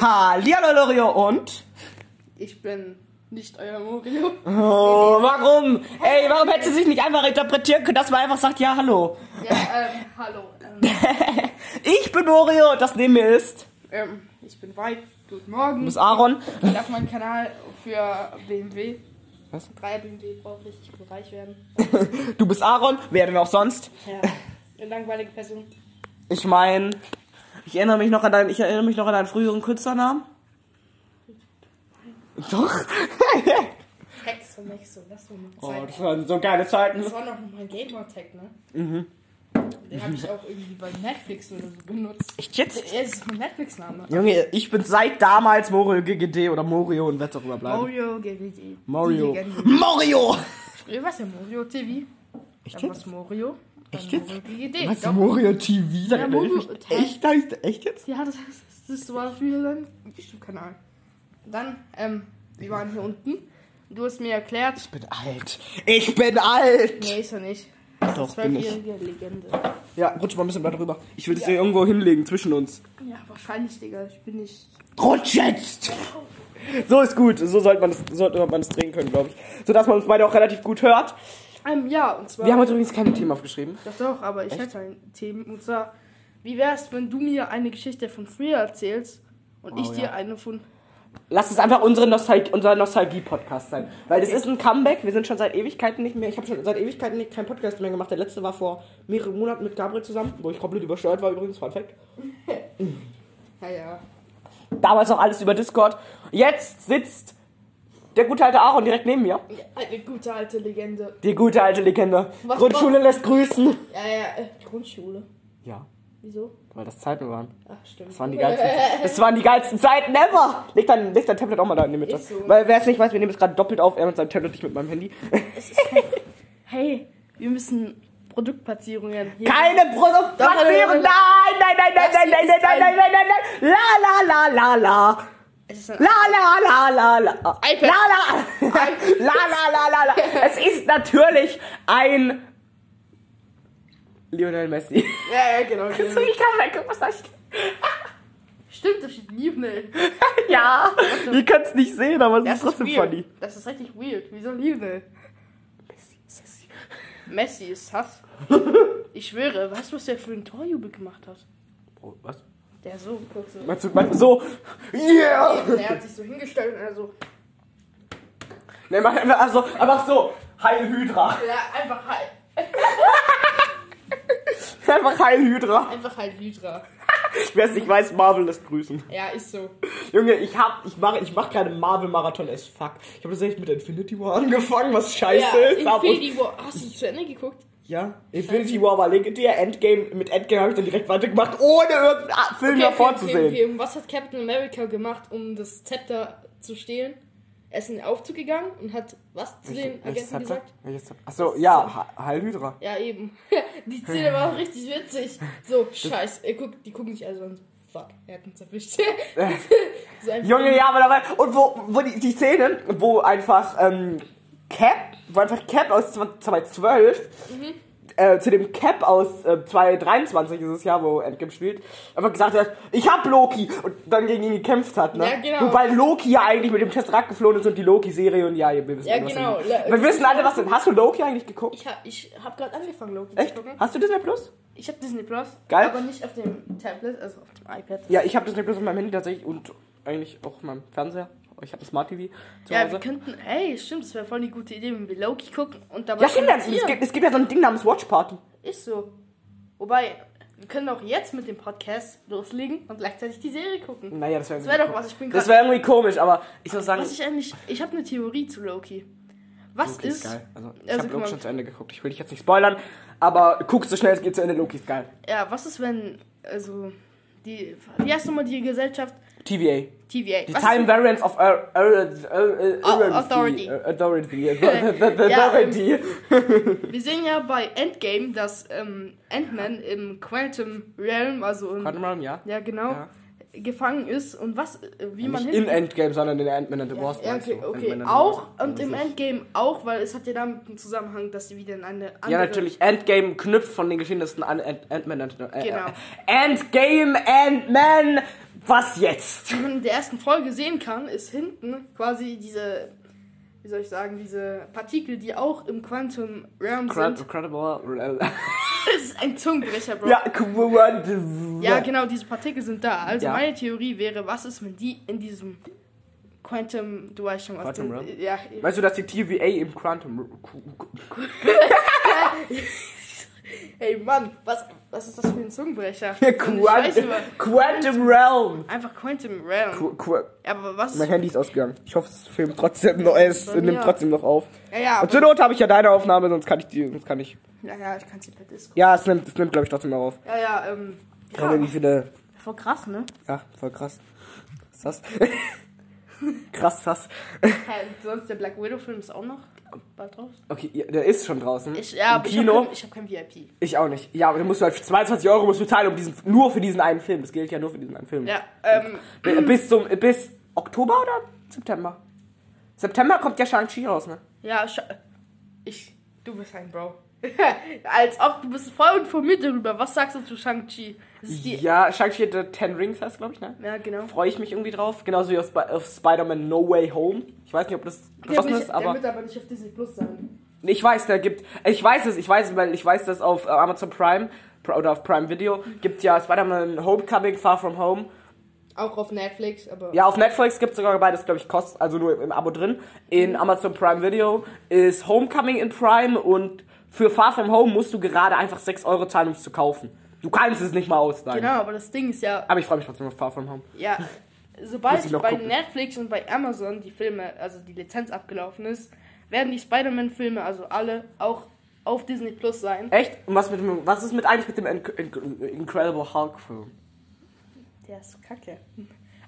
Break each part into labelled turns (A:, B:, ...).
A: Hallihallo Lorio und?
B: Ich bin nicht euer Morio.
A: Oh, warum? Ey, warum hätte sie sich nicht einfach interpretieren können, dass man einfach sagt, ja, hallo.
B: Ja, ähm, hallo. Ähm,
A: Ich bin Morio und das neben mir ist.
B: ähm, ich bin White. Guten Morgen.
A: Du bist Aaron.
B: Ich auf meinen Kanal für BMW.
A: Was?
B: Drei BMW brauche ich. Ich will reich werden.
A: Du bist Aaron. Wer denn auch sonst?
B: Ja. Eine langweilige Person.
A: Ich meine, ich erinnere mich noch an deinen, ich erinnere mich noch an deinen früheren Künstlernamen. Doch.
B: Hex und Hex und das war noch
A: oh,
B: Zeit.
A: das waren so geile Zeiten.
B: Das war noch mein Gamer-Tag, ne? Mhm. Den habe ich auch irgendwie bei Netflix oder so benutzt.
A: Echt jetzt?
B: Er ist mein Netflix-Name.
A: Junge, ich bin seit damals Morio GGD oder Morio und werde darüber bleiben.
B: Mario. Die Legende.
A: Mario!
B: Früher war es ja Mario TV.
A: Echt
B: Dann
A: jetzt?
B: was Mario.
A: Echt jetzt?
B: Mario GGD.
A: Was?
B: Doch.
A: Morio TV?
B: Ja, Morio-.
A: Echt? Heißt- Echt jetzt?
B: Ja, das heißt, das war für deinen YouTube-Kanal. Dann, ähm, wir waren hier unten. Du hast mir erklärt.
A: Ich bin alt. Ich bin alt!
B: Nee, ist er nicht. Das ist
A: Doch,
B: eine
A: bin ich.
B: Legende.
A: Ja, rutsch mal ein bisschen weiter rüber. Ich will es dir irgendwo hinlegen zwischen uns.
B: Ja, wahrscheinlich, Digga. Ich bin nicht.
A: Rutsch jetzt! So ist gut. So sollte man das, sollte man das drehen können, glaube ich. Sodass man uns beide auch relativ gut hört.
B: Ähm, ja, und zwar.
A: Wir haben heute übrigens keine Themen aufgeschrieben.
B: Doch, doch, aber ich hätte ein Thema. Und zwar, wie wär's, wenn du mir eine Geschichte von früher erzählst und
A: Oh,
B: ich dir
A: ja.
B: eine von.
A: Lass es einfach unsere Nostal unser Nostalgie-Podcast sein. Weil das ist ein Comeback. Wir sind schon seit Ewigkeiten nicht mehr. Ich habe schon seit Ewigkeiten nicht keinen Podcast mehr gemacht. Der letzte war vor mehreren Monaten mit Gabriel zusammen, wo ich komplett übersteuert war übrigens. Fun Fact.
B: Ja, ja.
A: Damals noch alles über Discord. Jetzt sitzt der gute alte Aaron direkt neben mir.
B: Eine gute alte Legende.
A: Die gute alte Legende.
B: Was
A: Grundschule lässt grüßen.
B: Ja, ja, äh, Grundschule.
A: Ja,
B: Wieso?
A: weil das Zeiten waren.
B: Ach, stimmt.
A: Das waren die geilsten, das waren die geilsten Zeiten ever. Leg dein, leg dein Tablet auch mal da in die Mitte.
B: So.
A: Weil wer es nicht weiß, wir nehmen es gerade doppelt auf. Er mit seinem Tablet, ich mit meinem Handy.
B: Hey, wir müssen Produktplatzierungen hier.
A: Keine Produktplatzierung. Nein, nein, nein, nein, nein, nein, nein, nein, nein, nein, nein, nein. La, la, la, la, la.
B: Es ist ein
A: La, la, la, la, la.
B: iPad.
A: La, la. La, la, la, la, la. Es ist natürlich ein Lionel Messi.
B: Ja, ja, genau.
A: Ich
B: genau.
A: kann mal gucken, was da steht.
B: Stimmt, das steht Lionel.
A: Ja, ihr könnt es nicht sehen, aber es ist trotzdem
B: weird.
A: funny.
B: Das ist richtig weird. Wieso Lionel? Messi ist Hass. Ich schwöre, weißt du, was der für einen Torjubel gemacht hat?
A: Oh, was?
B: Der so, guck so.
A: Meinst du, meinst du so? Yeah!
B: Er hat sich so hingestellt und er so,
A: Ne, mach einfach, also, einfach so. Heil Hydra.
B: ja, einfach halt,
A: Einfach Heil Hydra.
B: einfach halt Hydra.
A: Wer es nicht weiß, Marvel lässt grüßen.
B: Ja, ist so.
A: Junge, ich hab, ich mache ich mach gerade Marvel-Marathon as fuck. Ich habe tatsächlich mit Infinity War angefangen, was scheiße
B: Ja,
A: ist.
B: Infinity War. Hast du zu Ende geguckt?
A: Ja, Infinity War war legendär. Endgame, mit Endgame habe ich dann direkt weitergemacht, ohne irgendeinen Film davor zu sehen.
B: okay. Und was hat Captain America gemacht, um das Zepter zu stehlen? Er ist in den Aufzug gegangen und hat was zu den Agenten gesagt?
A: Achso, ja, Ha- Heil Hydra.
B: Ja, eben. Die Szene war auch richtig witzig. So, scheiß. Er guckt, die gucken sich also an. Fuck, er hat uns erwischt. so
A: Junge, ja, aber dabei. Und wo, wo die, die Szene, wo einfach ähm, Cap, wo einfach Cap aus 2012 äh, zu dem Cap aus äh, 2023 ist es ja, wo Endgame spielt, einfach gesagt hat, ich hab Loki und dann gegen ihn gekämpft hat, ne?
B: Ja, genau.
A: Wobei Loki ja eigentlich mit dem Tesseract geflohen ist und die Loki-Serie und ja, wir wissen
B: Ja,
A: was
B: genau. La-
A: Wir wissen alle, was denn. Hast du Loki eigentlich geguckt?
B: Ich hab, ich hab gerade angefangen, Loki
A: Echt?
B: zu gucken.
A: Hast du Disney Plus?
B: Ich hab Disney Plus.
A: Geil.
B: Aber nicht auf dem Tablet, also auf dem iPad.
A: Ja, ich habe Disney Plus auf meinem Handy tatsächlich und eigentlich auch auf meinem Fernseher. Ich habe ein Smart TV zu
B: Ja,
A: Hause.
B: wir könnten, ey, stimmt, das wäre voll die gute Idee, wenn wir Loki gucken und dabei
A: Ja, stimmt, es gibt, es gibt ja so ein Ding namens Watch Party.
B: Ist so. Wobei, wir können auch jetzt mit dem Podcast loslegen und gleichzeitig die Serie gucken.
A: Naja, das wäre
B: wäre doch was, ich bin
A: Das wäre irgendwie komisch, aber ich muss sagen,
B: Was ich eigentlich, ich habe eine Theorie zu Loki. Was
A: Loki
B: ist,
A: geil. Also, ich
B: Also,
A: habe Loki schon zu Ende geguckt. Ich will dich jetzt nicht spoilern, aber guck so schnell es geht zu Ende. Loki ist geil.
B: ja, was ist, wenn, also, die, wie heißt nochmal die Gesellschaft?
A: TVA.
B: TVA.
A: Die
B: Was
A: Time Variance of Ar- Ar- Ar-
B: Authority.
A: Authority.
B: Ja,
A: Authority.
B: wir sehen ja bei Endgame, dass ähm, Ant-Man im Quantum Realm, also im,
A: Quantum Realm, ja.
B: ja genau,
A: Ja.
B: gefangen ist und was, äh, wie man
A: Nicht in Endgame, sondern in Ant-Man and the Wasp.
B: ja, okay, okay.
A: The
B: auch
A: Wasp.
B: und im Endgame auch, weil es hat ja damit einen Zusammenhang, dass sie wieder in eine andere...
A: Ja, natürlich. Endgame knüpft von den Geschehnissen an Ant- Ant-Man and äh,
B: Genau.
A: Endgame Ant-Man Was jetzt?
B: wie man in der ersten Folge sehen kann, ist hinten quasi diese, wie soll ich sagen, diese Partikel, die auch im Quantum Realm sind.
A: Incredible.
B: Das ist ein Zungenbrecher, Bro.
A: Ja, Quantum.
B: Ja, genau, diese Partikel sind da. Also
A: Ja.
B: meine Theorie wäre, was ist, wenn die in diesem Quantum, du weißt schon was.
A: Quantum Realm?
B: Ja,
A: Weißt du, dass die TVA im Quantum.
B: ey Mann, was, was ist das für ein Zungenbrecher?
A: Quantum,
B: über-
A: Quantum Realm.
B: Einfach Quantum Realm.
A: Qu Qu
B: Aber was
A: mein. Handy ist ausgegangen. Ich hoffe, es filmt trotzdem noch. Es nimmt trotzdem noch auf.
B: Ja, ja,
A: Und zur Not habe ich ja deine Aufnahme, sonst kann ich die. Sonst kann ich.
B: ja, ja, ich kann sie per Disco.
A: Ja, es nimmt, es nimmt glaube ich, trotzdem noch auf.
B: Ja, ja, ähm.
A: Ja. Wie
B: Ja,
A: viele.
B: voll krass, ne?
A: Ja, voll krass. Was ist das? krass, krass.
B: Hä, sonst der Black Widow-Film ist auch noch bald draus.
A: Okay, ja, der ist schon draußen.
B: Ich, ja,
A: Im Kino.
B: ich habe kein, hab kein VIP.
A: Ich auch nicht. Ja, aber du musst halt 22 Euro musst du zahlen, um diesen, nur für diesen einen Film. Das gilt ja nur für diesen einen Film.
B: Ja, ähm.
A: B- Bis zum, bis Oktober oder September? September kommt ja Shang-Chi raus, ne?
B: Ja, ich. Du bist ein Bro. Als ob du bist voll informiert darüber. Was sagst du zu Shang-Chi?
A: Ja, Shang-Chi äh, Ten Rings heißt, glaube ich, ne?
B: Ja, genau.
A: Freue ich mich irgendwie drauf. Genauso wie auf, Sp auf Spider-Man No Way Home. Ich weiß nicht, ob das
B: Der,
A: beschlossen
B: wird-
A: ist,
B: der
A: aber.
B: wird aber nicht auf Disney Plus sein.
A: Ich weiß, der gibt. Ich weiß es, ich weiß es, weil ich weiß, dass auf äh, Amazon Prime Pr- oder auf Prime Video gibt ja Spider-Man Homecoming Far From Home.
B: Auch auf Netflix, aber.
A: Ja, auf Netflix gibt es sogar beides, glaube ich, kost, also nur im Abo drin. In Amazon Prime Video ist Homecoming in Prime und für Far From Home musst du gerade einfach 6 Euro zahlen, um es zu kaufen. Du kannst es nicht mal ausleihen.
B: Genau, aber das Ding ist ja,
A: Aber ich freue mich trotzdem auf Far From Home.
B: ja, sobald
A: ich
B: bei
A: gucken.
B: Netflix und bei Amazon die Filme, also die Lizenz abgelaufen ist, werden die Spider-Man-Filme, also alle, auch auf Disney Plus sein.
A: Echt? Und was, mit dem, was ist mit eigentlich mit dem Inc Inc Incredible Hulk Film?
B: Der ist kacke.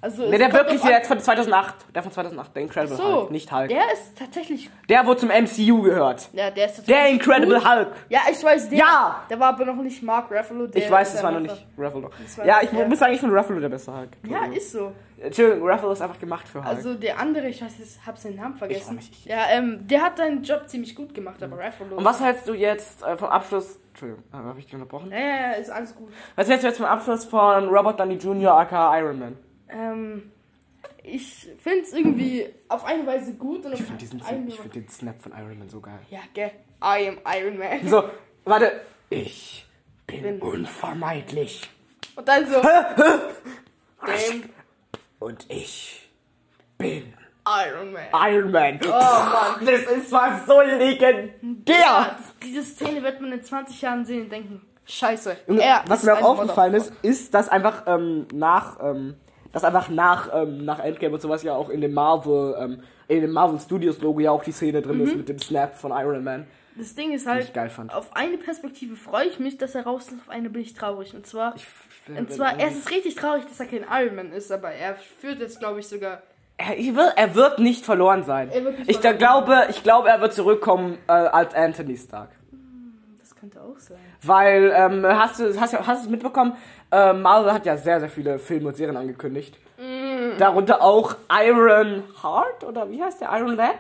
B: Also,
A: Ne,
B: es
A: der wirklich, der von 2008. Der von 2008, der Incredible
B: so,
A: Hulk, nicht Hulk. Der,
B: Der ist tatsächlich.
A: wo zum MCU gehört.
B: Ja, der ist tatsächlich.
A: Der Incredible
B: gut.
A: Hulk.
B: Ja, ich weiß, der.
A: Ja!
B: Der war aber noch nicht Mark Ruffalo. Der,
A: Ich weiß, das
B: der
A: war noch nicht Ruffalo. Ja, ich
B: der.
A: muss sagen, ich finde Ruffalo der beste Hulk.
B: Ja, ist so.
A: Entschuldigung, Ruffalo ist einfach gemacht für Hulk.
B: Also der andere, ich weiß, ich hab seinen Namen vergessen.
A: nicht, ich-
B: ja, ähm, der hat seinen Job ziemlich gut gemacht, aber Ruffalo.
A: Und was hältst du jetzt äh, vom Abschluss... Entschuldigung, äh, habe ich dich unterbrochen?
B: Ja, ja, ja, ist alles gut.
A: Was hältst du jetzt vom Abschluss von Robert Downey Jr. aka Iron Man?
B: Ähm, ich find's irgendwie auf eine Weise gut und
A: Ich finde find den Snap von Iron Man so geil.
B: Ja, gell. I am Iron Man.
A: So, warte. Ich bin,
B: Bin-
A: unvermeidlich.
B: Und dann so. Damn,
A: Und ich bin
B: Iron Man.
A: Iron Man.
B: Oh Mann.
A: Das ist was so legendär.
B: Ja, diese Szene wird man in 20 Jahren sehen und denken, scheiße. Er
A: was mir auch aufgefallen ist, ist, dass einfach ähm, nach, ähm, dass einfach nach, ähm, nach Endgame und sowas ja auch in dem Marvel, ähm, in dem Marvel Studios Logo ja auch die Szene drin
B: Mhm.
A: ist mit dem Snap von Iron Man.
B: Das Ding ist halt, auf eine Perspektive freue ich mich, dass er raus ist, auf eine bin ich traurig. Und zwar,
A: Ich
B: und zwar, er ist richtig traurig, dass er kein Iron Man ist, aber er führt jetzt, glaube ich, sogar.
A: er, er wird nicht verloren sein. Ich
B: verloren
A: glaube, ich glaube, er wird zurückkommen äh, als Anthony Stark.
B: Das könnte auch sein.
A: Weil, ähm, hast du, hast, hast du es mitbekommen? Ähm, Marvel hat ja sehr, sehr viele Filme und Serien angekündigt.
B: Mm.
A: Darunter auch Iron Heart oder wie heißt der? Iron Lad?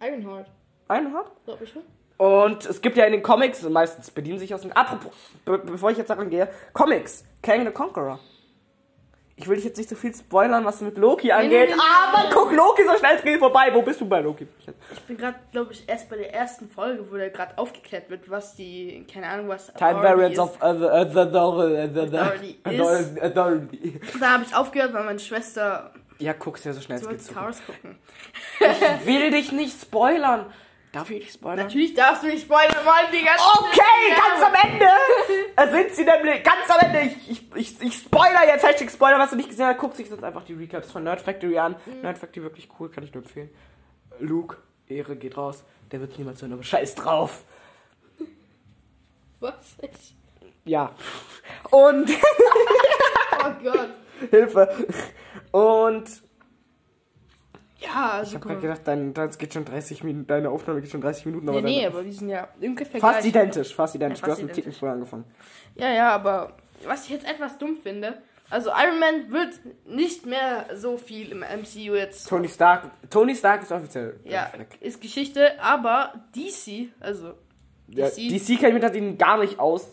B: Ironheart,
A: Iron Heart?
B: glaube ich schon.
A: Und es gibt ja in den Comics, meistens bedienen sich aus den. Apropos, be bevor ich jetzt daran gehe, Comics, Kang the Conqueror. Ich will dich jetzt nicht so viel spoilern, was mit Loki angeht,
B: nee, nee,
A: aber guck Loki so schnell es geht vorbei. Wo bist du bei Loki?
B: Ich bin gerade, glaube ich, erst bei der ersten Folge, wo da gerade aufgeklärt wird, was die, keine Ahnung, was
A: Time Variance
B: ist.
A: of
B: Authority.
A: Authority.
B: Da habe ich aufgehört, weil meine Schwester
A: Ja, guck's ja so schnell es geht.
B: Cars gucken.
A: Ich will dich nicht spoilern. Darf ich dich spoilern?
B: Natürlich darfst du nicht spoilern, Mann, die ganze
A: Okay, ganz am Ende sind sie nämlich, ganz am Ende, ich, ich, ich, ich spoiler jetzt, Hashtag Spoiler, was du nicht gesehen hast, guck sich jetzt einfach die Recaps von Nerd Factory an. Nerd Factory wirklich cool, kann ich nur empfehlen. Luke, Ehre geht raus, der wird niemals hören, aber scheiß drauf.
B: Was? Ich,
A: Ja. Und,
B: oh Gott.
A: Hilfe. Und,
B: Ja, also
A: ich hab
B: guck
A: grad
B: mal.
A: gedacht, dein, das geht schon 30 Minuten, deine Aufnahme geht schon 30 Minuten, aber
B: Nee, nee, aber die sind ja ungefähr
A: fast
B: gleich.
A: identisch, fast identisch.
B: Ja,
A: du
B: fast
A: hast einen
B: identisch.
A: Ticken früher angefangen.
B: Ja, ja, aber was ich jetzt etwas dumm finde, also Iron Man wird nicht mehr so viel im MCU jetzt.
A: Tony Stark, Tony Stark ist offiziell
B: Ja, ist Geschichte, aber DC, also
A: Ja,
B: DC,
A: DC kennt mich das gar nicht aus.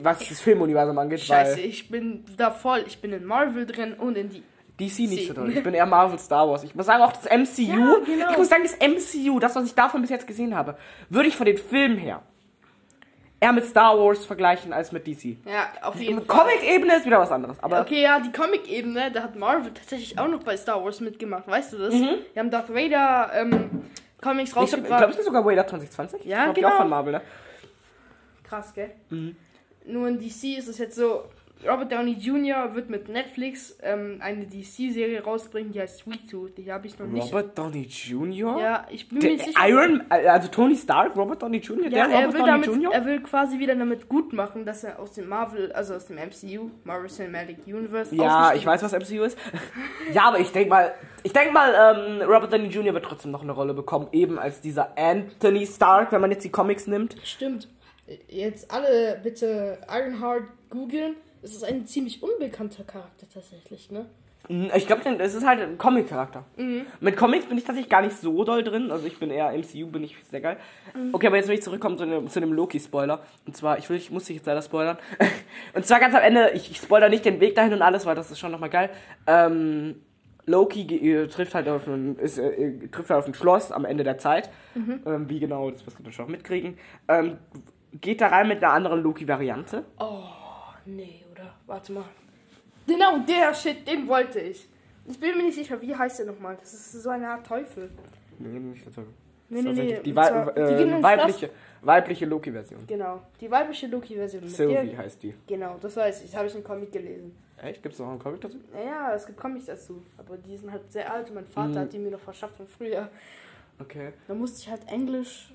A: was das Filmuniversum angeht,
B: Scheiße, ich bin da voll. Ich bin in Marvel drin und in die.
A: DC nicht so doll. Ich bin eher Marvel Star Wars. Ich muss sagen, auch das MCU,
B: Ja, genau.
A: ich muss sagen, das MCU, das, was ich davon bis jetzt gesehen habe, würde ich von den Filmen her eher mit Star Wars vergleichen als mit DC.
B: Ja, auf jeden
A: Mit
B: Fall.
A: Comic-Ebene ist wieder was anderes. Aber
B: Okay, ja, die Comic-Ebene, da hat Marvel tatsächlich auch noch bei Star Wars mitgemacht, weißt du das? Wir haben Darth Vader ähm, Comics
A: ich glaube,
B: rausgebracht.
A: es ist sogar Wader 2020.
B: Ja,
A: das glaub ich
B: genau.
A: auch von Marvel, ne?
B: Krass, gell? Nur in DC ist es jetzt so, Robert Downey Jr. wird mit Netflix ähm, eine DC-Serie rausbringen, die heißt Sweet Tooth. Die habe ich noch nicht.
A: Robert Downey Jr.?
B: Ja, ich bin mir
A: Der
B: nicht sicher.
A: Iron, also Tony Stark, Robert Downey Jr.,
B: Ja,
A: der
B: er
A: Robert
B: will,
A: Downey
B: damit,
A: Jr.?
B: er will quasi wieder damit gut machen, dass er aus dem Marvel, also aus dem MCU, Marvel Cinematic Universe,
A: Ja, ich weiß, was MCU ist. ja, aber ich denke mal, ich denke mal, ähm, Robert Downey Jr. wird trotzdem noch eine Rolle bekommen, eben als dieser Anthony Stark, wenn man jetzt die Comics nimmt.
B: Stimmt. Jetzt alle bitte Ironheart googeln. Es ist ein ziemlich unbekannter Charakter tatsächlich, ne?
A: Mm, Ich glaube, es ist halt ein Comic-Charakter. Mit Comics bin ich tatsächlich gar nicht so doll drin. Also ich bin eher MCU, bin ich sehr geil. Okay, aber jetzt will ich zurückkommen zu dem, dem Loki-Spoiler. Und zwar, ich will, ich muss dich jetzt leider spoilern. Und zwar ganz am Ende, ich, ich spoiler nicht den Weg dahin und alles, weil das ist schon nochmal geil. Ähm, Loki äh, trifft halt auf ein, ist, äh, äh, trifft halt auf ein Schloss am Ende der Zeit. Ähm, wie genau, das wirst du natürlich auch mitkriegen. Ähm, geht da rein mit einer anderen Loki-Variante.
B: Oh, nee, oder? Warte mal. Genau, der Shit, den wollte ich. Ich bin mir nicht sicher, wie heißt der nochmal? Das ist so eine Art Teufel.
A: Nee, nicht dazu.
B: Nee, nee, nee.
A: Die,
B: zwar- die
A: äh,
B: ins
A: weibliche, weibliche Loki-Version.
B: Genau, die weibliche Loki-Version.
A: Sylvie
B: der-
A: heißt die.
B: Genau, das weiß ich. Das habe ich im Comic gelesen.
A: Echt? Gibt es noch einen Comic dazu?
B: Naja, es gibt Comics dazu. Aber die sind halt sehr alt. und Mein Vater
A: Mhm.
B: hat die mir noch verschafft von früher.
A: Okay.
B: Da musste ich halt Englisch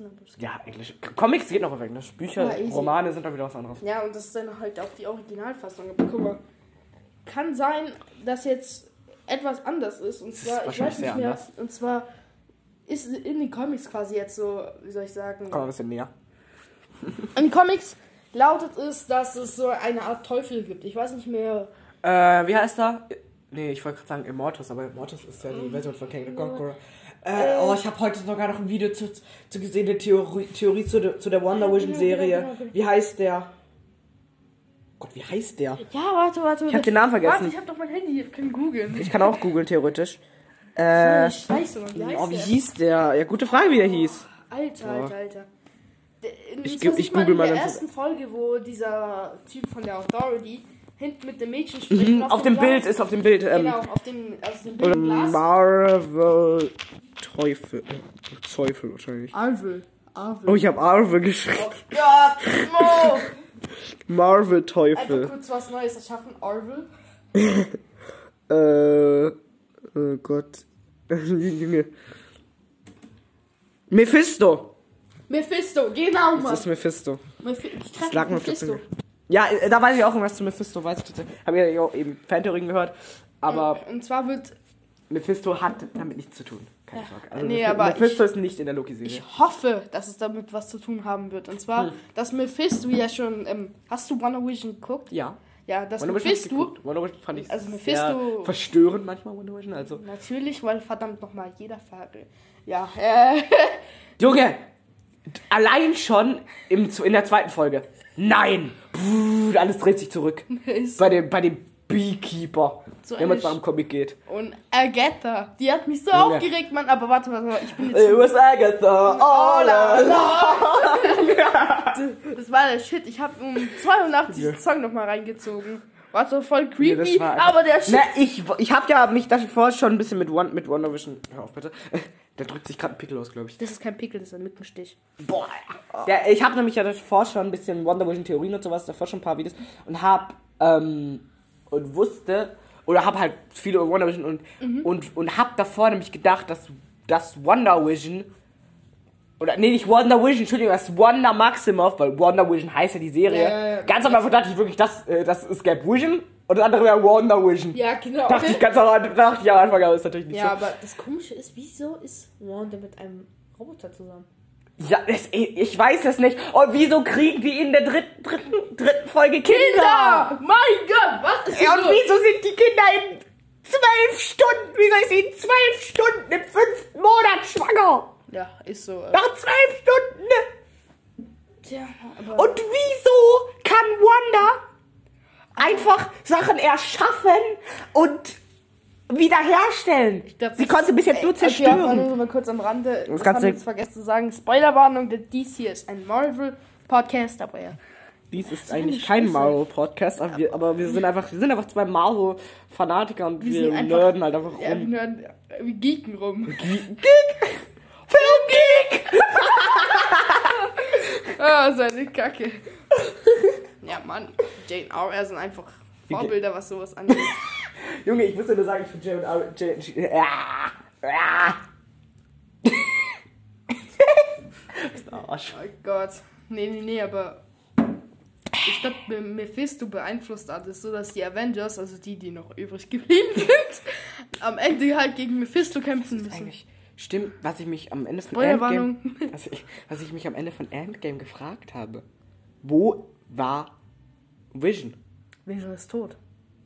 B: Aber das
A: Ja, Englisch. Comics geht noch auf Englisch. Bücher,
B: Ja, easy.
A: Romane sind dann wieder was anderes.
B: Ja, und das ist dann halt auch die Originalfassung. Aber guck mal, kann sein, dass jetzt etwas anders ist. Und
A: ist
B: zwar, ich
A: wahrscheinlich
B: weiß nicht mehr,
A: anders.
B: und zwar ist in den Comics quasi jetzt so, wie soll ich sagen,
A: Komm mal ein bisschen näher.
B: in den Comics lautet es, dass es so eine Art Teufel gibt. Ich weiß nicht mehr.
A: Äh, wie heißt er? Nee, ich wollte gerade sagen Immortus, aber Immortus ist ja die Version von King the Conqueror. Äh, oh, ich habe heute sogar noch ein Video zu, zu gesehen, eine Theorie, Theorie zu, der, zu der Wonder Vision Serie. Wie heißt der? Gott, wie heißt der?
B: Ja, warte, warte.
A: Ich hab den Namen vergessen.
B: Warte, ich hab doch mein Handy, ich kann googeln.
A: Ich kann auch googeln, theoretisch. Äh,
B: Scheiße, Mann, wie heißt
A: oh, wie
B: der?
A: hieß der? Ja, gute Frage, wie der hieß.
B: Alter, Alter, Alter. Der-
A: Ich ich
B: man
A: google
B: in
A: mal
B: der
A: ganz-
B: ersten Folge, wo dieser Typ von der Authority hinten mit dem Mädchen spricht.
A: Mhm, auf dem
B: Glas-
A: Bild, ist auf dem Bild. Ähm,
B: Genau, auf dem, aus dem
A: oder
B: Bild Glas.
A: Marvel Teufel. Teufel wahrscheinlich.
B: Arvel. Arvel.
A: Oh, ich habe Arvel geschrieben.
B: Oh Gott, Mo!
A: Marvel
B: Einfach
A: Teufel.
B: kurz was Neues erschaffen. Arvel.
A: Äh, oh Gott. Junge. Mephisto.
B: Mephisto, genau, Mann.
A: Das ist Mephisto.
B: Mephi ich
A: Das
B: treffe
A: lag mir auf der
B: Mephisto.
A: Zunge. Ja, äh, da weiß ich auch irgendwas zu Mephisto, weiß ich tatsächlich. Habe ja auch eben Fantheorien gehört. Aber
B: Und zwar wird,
A: Mephisto hat damit nichts zu tun. Keine Sorge. Also
B: nee,
A: Mephi-
B: aber
A: Mephisto ist nicht in der Loki-Serie.
B: ich hoffe, dass es damit was zu tun haben wird. Und zwar,
A: Hm.
B: dass Mephisto ja schon, ähm, hast du Wonder Vision geguckt?
A: Ja.
B: Ja, dass
A: Wonder hab ich
B: Mephisto.
A: Wonder Vision fand ich
B: Also
A: sehr
B: Mephisto-
A: verstörend manchmal, Wonder Vision. Also,
B: natürlich, weil verdammt nochmal jeder Fabel. Ja, äh,
A: Junge, allein schon im, in der zweiten Folge. Nein! Puh, alles dreht sich zurück.
B: ist
A: Bei dem, bei dem Beekeeper,
B: So
A: wenn man es am Comic geht.
B: Und Agatha, die hat mich so
A: Junge.
B: aufgeregt, Mann. Aber warte, warte, warte, ich bin
A: It
B: jetzt.
A: was Agatha all along.
B: Das war der Shit. Ich habe um 82
A: Ja.
B: Song nochmal reingezogen. War so voll
A: Nee,
B: creepy,
A: einfach-
B: aber der Shit.
A: Na, ich, ich hab ja mich davor schon ein bisschen mit, One, mit Wonder Vision. Hör auf, bitte. Der drückt sich gerade ein Pickel aus, glaube ich.
B: Das ist kein Pickel, das ist ein Mückenstich.
A: Boah. Der, ich habe nämlich ja davor schon ein bisschen Wonder Vision Theorien und sowas, davor schon ein paar Videos und hab ähm, und wusste oder hab halt viele über Wonder Vision und
B: Mhm.
A: und und hab davor nämlich gedacht, dass dass Wonder Vision oder nee, nicht Wonder Vision, Entschuldigung, das Wonder Maximoff, weil Wonder Vision heißt ja die Serie.
B: Ja, ja, ja.
A: Ganz am Anfang dachte ich wirklich, das, äh, das ist Gap Vision und das andere wäre Wonder Vision.
B: Ja, genau.
A: Dachte ich ganz am dachte ich am Anfang, aber ist natürlich nicht
B: Ja,
A: so.
B: aber das Komische ist, wieso ist Wanda mit einem Roboter zusammen?
A: Ja, das, ich weiß es nicht. Und wieso kriegen die in der dritten, dritten, dritten Folge Kinder?
B: Kinder! Mein Gott, was ist
A: Ja, und
B: los?
A: wieso sind die Kinder in zwölf Stunden, wie soll ich sie in zwölf Stunden im fünften Monat schwanger?
B: Ja, ist so. äh,
A: Nach zwölf Stunden!
B: Tja, aber.
A: Und wieso kann Wanda einfach Sachen erschaffen und wiederherstellen?
B: glaub,
A: Sie
B: das-
A: konnte bis jetzt nur
B: Okay, aber
A: zerstören.
B: nur mal kurz am Rande. Das
A: kannst
B: haben wir jetzt vergessen zu sagen. Spoilerwarnung, der DC ist ein Marvel-Podcast, aber ja.
A: Dies ist eigentlich kein. Marvel-Podcast, aber wir, aber wir sind einfach, wir sind einfach zwei Marvel-Fanatiker und wir,
B: sind einfach-
A: nerden halt einfach
B: Ja, wir,
A: rum.
B: nörden, wir geeken rum.
A: Geek! Filmgeek!
B: Ah, seine Kacke. ja, Mann. Jane R. sind einfach Vorbilder, was sowas angeht.
A: Junge, ich müsste nur sagen, ich finde J.R. J- J- Ja. Ja. Arsch.
B: Oh Gott. Nee, nee, nee, aber. Ich glaube, Mephisto beeinflusst alles, so dass die Avengers, also die, die noch übrig geblieben sind, am Ende halt gegen Mephisto kämpfen müssen.
A: Stimmt, was ich mich am Ende von. Endgame, was ich, was ich mich am Ende von Endgame gefragt habe, wo war Vision?
B: Vision ist tot.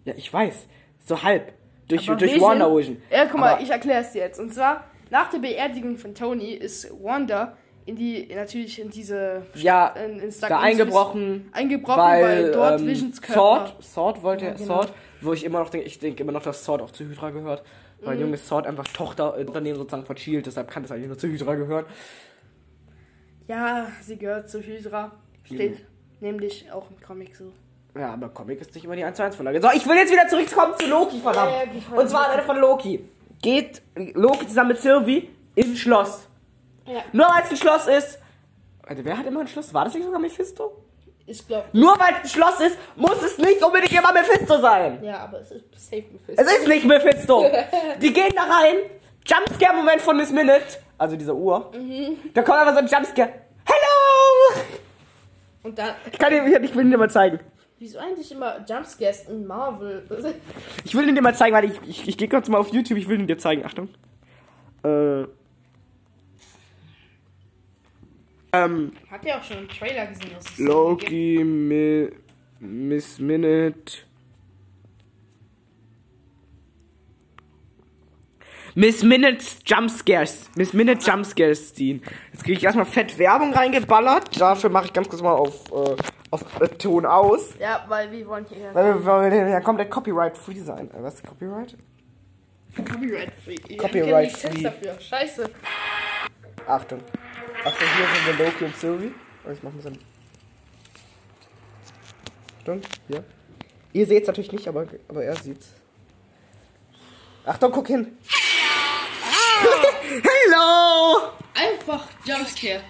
A: Ja, ich weiß, so halb durch
B: Aber
A: durch
B: Vision-
A: Wonder Vision.
B: Ja, guck mal,
A: Aber-
B: ich erkläre es dir jetzt. Und zwar, nach der Beerdigung von Tony ist Wanda in die, natürlich in diese.
A: ja,
B: in, in
A: da eingebrochen,
B: Eingebrochen,
A: weil,
B: weil, dort
A: ähm,
B: Visions Körper.
A: Sword, Sword wollte
B: Ja,
A: er,
B: genau.
A: Sword, wo ich immer noch denke, ich denke immer noch, dass Sword auch zu Hydra gehört, weil
B: Mhm.
A: junge Sword einfach Tochter Unternehmen sozusagen von Shield, deshalb kann das eigentlich nur zu Hydra gehören.
B: Ja, sie gehört zu Hydra. Steht nämlich auch im Comic so.
A: Ja, aber Comic ist nicht immer die 1 zu 1 Vorlage. So, ich will jetzt wieder zurückkommen zu Loki, verdammt.
B: Ja, weiß
A: Und zwar Ende von Loki. Geht Loki zusammen mit Sylvie ins Schloss.
B: Ja,
A: Nur weil es ein Schloss ist. Also, wer hat immer ein Schloss? War das nicht sogar Mephisto?
B: ich glaube.
A: Nur weil es ein Schloss ist, muss es nicht unbedingt immer Mephisto sein.
B: Ja, aber es ist safe Mephisto.
A: Es ist nicht Mephisto. Die gehen da rein. Jumpscare-Moment von Miss Minute. Also diese Uhr. Da kommt einfach so ein Jumpscare. Hello!
B: Und dann.
A: Ich kann dir, ich will dir mal zeigen.
B: Wieso eigentlich immer Jumpscares in Marvel?
A: Ich will ihn dir mal zeigen, weil ich, ich, ich gehe kurz mal auf YouTube, ich will ihn dir zeigen. Achtung. Äh. Ähm,
B: Hat ja auch schon einen Trailer gesehen.
A: Loki, Mi Miss Minute. Miss Minutes Jumpscares. Miss Minute Jumpscares ziehen. Jetzt kriege ich erstmal fett Werbung reingeballert. Dafür mache ich ganz kurz mal auf, äh, auf äh, Ton aus.
B: Ja, weil wir wollen hier
A: Weil, weil wir ja komplett Copyright-free sein. Äh, was ist Copyright?
B: Copyright free. Ich hab
A: Copyright
B: keine Lizenz
A: free.
B: dafür. Scheiße.
A: Achtung. Achtung, hier sind wir Loki und Sylvie. Und ich mach mal so ein. Achtung, hier. Ihr seht's natürlich nicht, aber, aber er sieht's. Achtung, guck hin. Hello!
B: Einfach Jumpscare.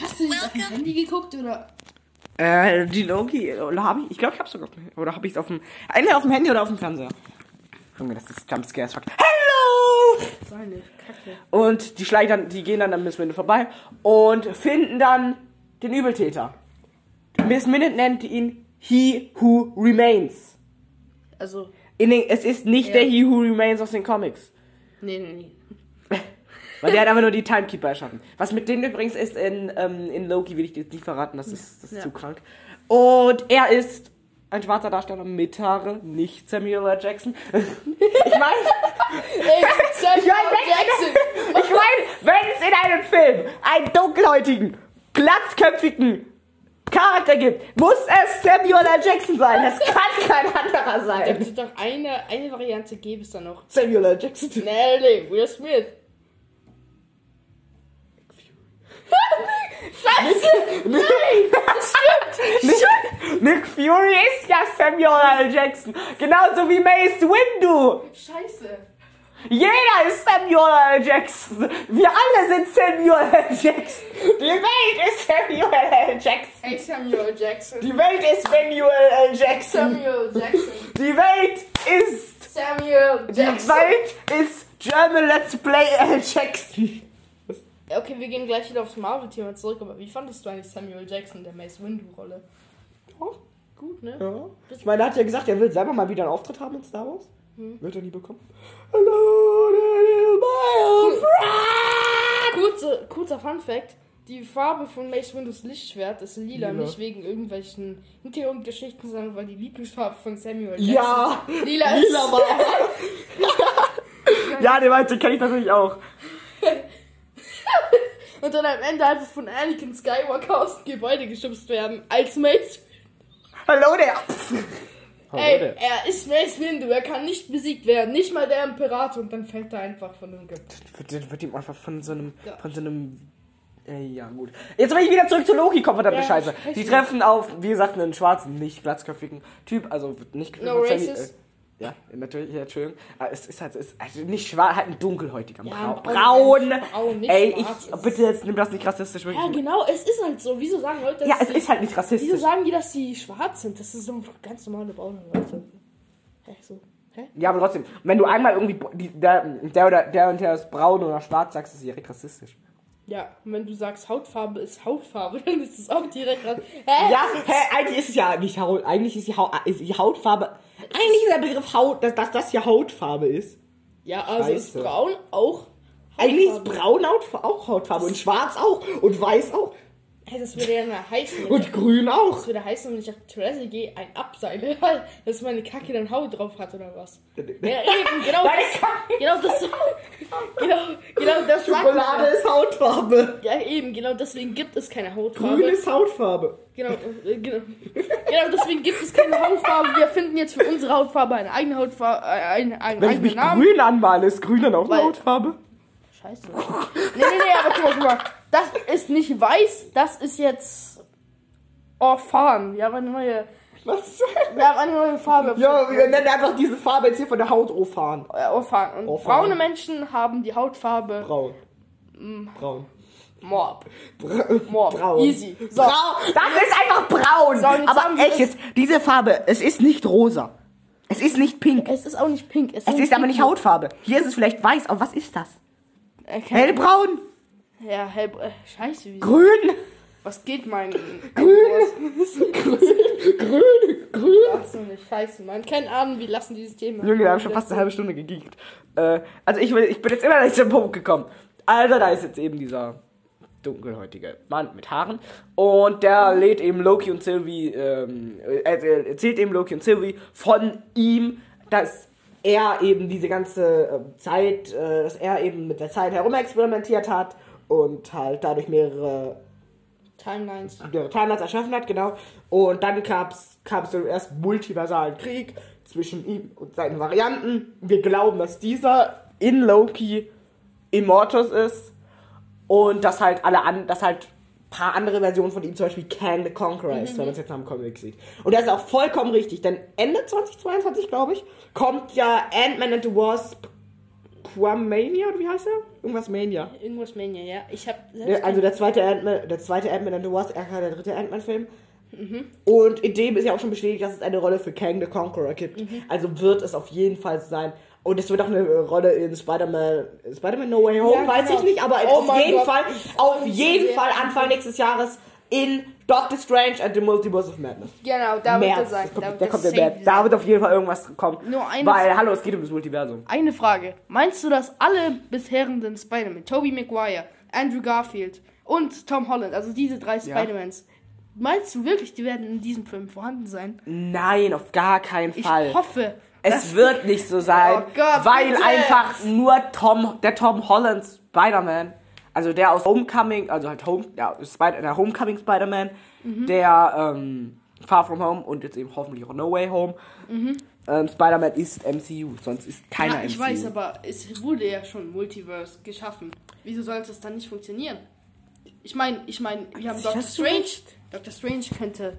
B: Hast du jetzt auf dem Handy geguckt oder?
A: Äh, die Loki, oder hab ich? Ich glaube, ich hab's sogar Oder hab ich's auf dem. Entweder auf dem Handy oder auf dem Fernseher. Junge, das ist Jumpscares. Fuck. Hello!
B: Seine Kacke.
A: Und die schleichen dann, die gehen dann an Miss Minute vorbei und finden dann den Übeltäter. Miss Minute nennt ihn He Who Remains.
B: Also,
A: In den, es ist nicht
B: Ja.
A: der He Who Remains aus den Comics.
B: nee, nee, nee.
A: Weil der hat einfach nur die Timekeeper erschaffen. Was mit denen übrigens ist in, ähm, in Loki, will ich dir nicht verraten, das ist, das ist
B: Ja.
A: zu krank. Und er ist ein schwarzer Darsteller mit Haare, nicht Samuel L. Jackson. ich meine,
B: Samuel
A: Ich
B: Jackson!
A: ich mein, wenn es in einem Film einen dunkelhäutigen, glatzköpfigen Charakter gibt, muss es Samuel L. Jackson sein. Das kann kein anderer
B: Da
A: sein.
B: gibt doch eine, eine Variante, gäbe es da noch.
A: Samuel L. Jackson.
B: Nee, nee, Will Smith. Scheiße! Nein! Das stimmt!
A: Nick, Nick Fury ist ja Samuel L. Jackson. Genauso wie Mace Windu.
B: Scheiße!
A: Jeder ist Samuel L. Jackson. Wir alle sind Samuel L. Jackson. Die Welt ist Samuel L. Jackson.
B: Hey, Samuel Jackson.
A: Die Welt ist Samuel L. Jackson.
B: Samuel Jackson.
A: Die Welt ist
B: Samuel
A: Die
B: Jackson.
A: Welt ist German Let's Play L. Jackson.
B: Okay, wir gehen gleich wieder aufs Marvel-Thema zurück, aber wie fandest du eigentlich Samuel Jackson, der Mace Windu-Rolle? Gut, ne?
A: Ja. Ich meine, er hat ja gesagt, er will selber mal wieder einen Auftritt haben in Star Wars. Wird er nie bekommen. Hello, my friend.
B: Kurze, kurzer Fun-Fact. Die Farbe von Mace Windows Lichtschwert ist lila,
A: Lila.
B: nicht wegen irgendwelchen Hintergrundgeschichten, sondern weil die Lieblingsfarbe von Samuel Jackson
A: Ja,
B: lila ist.
A: lila war. ja, den meinte kenne ich natürlich auch.
B: und dann am Ende einfach von Anakin Skywalker aus dem Gebäude geschubst werden. Als Mace.
A: Hallo der.
B: Ey, er ist Mace Windu, er kann nicht besiegt werden. Nicht mal der Imperator. Und dann fällt er einfach von dem Gebäude.
A: Wird, wird ihm einfach von so einem.
B: Ja.
A: Von so einem. Ey, ja, gut. Jetzt will ich wieder zurück zu Loki kommen, verdammte
B: Ja,
A: Scheiße. Die treffen auf, wie gesagt, einen schwarzen, nicht glatzköpfigen Typ, also nicht
B: No.
A: Äh, ja, natürlich, ja, Entschuldigung. Aber es ist halt, es ist also nicht schwarz, halt ein dunkelhäutiger.
B: Ja,
A: Brau-
B: braun,
A: braun.
B: braun, nicht
A: Ey,
B: schwarz.
A: ich, bitte jetzt nimm das nicht rassistisch. Wirklich.
B: Ja, genau, es ist halt so. Wieso sagen Leute, dass
A: Ja, es
B: die,
A: ist halt nicht
B: Wieso
A: rassistisch.
B: sagen die, dass die schwarz sind? Das ist so ganz normale braune Leute. Hä, so. Hä?
A: Ja, aber trotzdem, wenn du einmal irgendwie die, der, der oder der und der ist braun oder schwarz sagst, ist es direkt rassistisch.
B: Ja, und wenn du sagst, Hautfarbe ist Hautfarbe, dann ist es auch direkt raus. Hä?
A: Ja, hä, eigentlich ist es ja nicht Haut, eigentlich ist die, Haut, ist die Hautfarbe, eigentlich ist der Begriff Haut, dass, dass das hier Hautfarbe ist.
B: Ja, also ist
A: Scheiße.
B: braun auch
A: Eigentlich ist
B: Hautfarbe.
A: braun Hautfarbe auch Hautfarbe und schwarz auch und weiß auch
B: das würde ja mal heißen.
A: und
B: ich-
A: grün auch.
B: Das würde heißen, wenn ich auf Toilette gehe, ein Abseil, dass meine Kacke dann Haut drauf hat oder was? Ja, eben, genau das. Genau das. Genau, genau das
A: Schokolade ist Hautfarbe.
B: Ja, eben, genau deswegen gibt es keine Hautfarbe.
A: Grün ist Hautfarbe.
B: Genau, äh, genau. genau, deswegen gibt es keine Hautfarbe. Wir finden jetzt für unsere Hautfarbe eine eigene Hautfarbe, äh, einen, einen
A: Wenn ich mich
B: Namen.
A: grün anmale, ist grün dann auch eine Hautfarbe?
B: Scheiße. Nee, nee, nee, aber guck mal, guck mal. Das ist nicht weiß, das ist jetzt Orphan. Wir haben eine neue,
A: Was?
B: wir haben eine neue Farbe.
A: Ja, wir nennen einfach diese Farbe jetzt hier von der Haut Ophan.
B: Äh, Orphan. Und
A: Orphan.
B: braune Menschen haben die Hautfarbe
A: Braun. Braun.
B: Morb.
A: Bra
B: Morb.
A: Braun.
B: Easy. So.
A: Braun. Das ist einfach braun.
B: So,
A: Aber echt jetzt, diese Farbe, es ist nicht rosa. Es ist nicht pink.
B: Es ist auch nicht pink. Es,
A: Es ist aber nicht. Hautfarbe. Hier ist es vielleicht weiß, aber was ist das?
B: Keine-
A: Hellbraun?
B: Ja, hell. Äh, scheiße, wie.
A: Grün?
B: Was geht mein.
A: Grün? Grün? Grün?
B: Ach so, nicht scheiße, Mann. Keine Ahnung, wie lassen dieses Thema.
A: Junge, da habe ich schon fast eine halbe Stunde gegeekt. Äh, also ich, will, ich bin jetzt immer nicht zum Punkt gekommen. Also da ist jetzt eben dieser dunkelhäutige Mann mit Haaren und der lädt eben Loki und Sylvie, ähm, äh, äh, erzählt eben Loki und Sylvie von ihm, dass er eben diese ganze äh, Zeit, äh, dass er eben mit der Zeit herumexperimentiert hat und halt dadurch mehrere
B: Timelines.
A: der Timelines erschaffen hat, genau. Und dann kam es zum ersten multiversalen Krieg zwischen ihm und seinen Varianten. Wir glauben, dass dieser in Loki Immortus ist und dass halt alle an, dass halt paar andere Versionen von ihm, zum Beispiel Kang the Conqueror ist, wenn man es jetzt am Comic sieht. Und das ist auch vollkommen richtig, denn Ende 2022, glaube ich, kommt ja Ant-Man and the Wasp Quamania, oder wie heißt er? Irgendwas Mania.
B: Irgendwas Mania, ja. Ich hab.
A: Der, also der zweite Ant-Man, der zweite Ant-Man and the Wasp, der dritte Ant-Man-Film. Und in dem ist ja auch schon bestätigt, dass es eine Rolle für Kang the Conqueror gibt. Also wird es auf jeden Fall sein. Und es wird auch eine Rolle in Spider-Man, Spider-Man No Way Home,
B: Ja,
A: weiß
B: genau.
A: ich nicht, aber
B: Oh
A: auf jeden
B: Gott,
A: Fall, auf jeden. Fall Anfang nächstes Jahres in Doctor Strange and the Multiverse of Madness.
B: Genau, da wird
A: März,
B: sein.
A: das kommt,
B: Da wird
A: kommt der März. Da
B: sein.
A: wird auf jeden Fall irgendwas kommen.
B: Nur eine
A: Weil, hallo, es geht um das Multiversum.
B: Eine Frage. Meinst du, dass alle bisherenden Spider-Man, Tobey Maguire, Andrew Garfield und Tom Holland, also diese drei Spider-Mans, meinst du wirklich, die werden in diesem Film vorhanden sein?
A: Nein, auf gar keinen
B: Ich
A: Fall.
B: hoffe.
A: Es wird nicht so sein,
B: Oh Gott,
A: weil
B: bitte.
A: einfach nur Tom, der Tom Holland Spider-Man, also der aus Homecoming, also halt Home, ja, Spider, der Homecoming Spider-Man,
B: Mhm.
A: der ähm, Far From Home und jetzt eben hoffentlich auch No Way Home, ähm, Spider-Man ist MCU, sonst ist keiner
B: Mhm. ja, ich
A: MCU.
B: weiß, aber es wurde ja schon Multiverse geschaffen. Wieso soll das dann nicht funktionieren? Ich meine, ich meine, wir haben Doctor Strange. Doctor Strange könnte.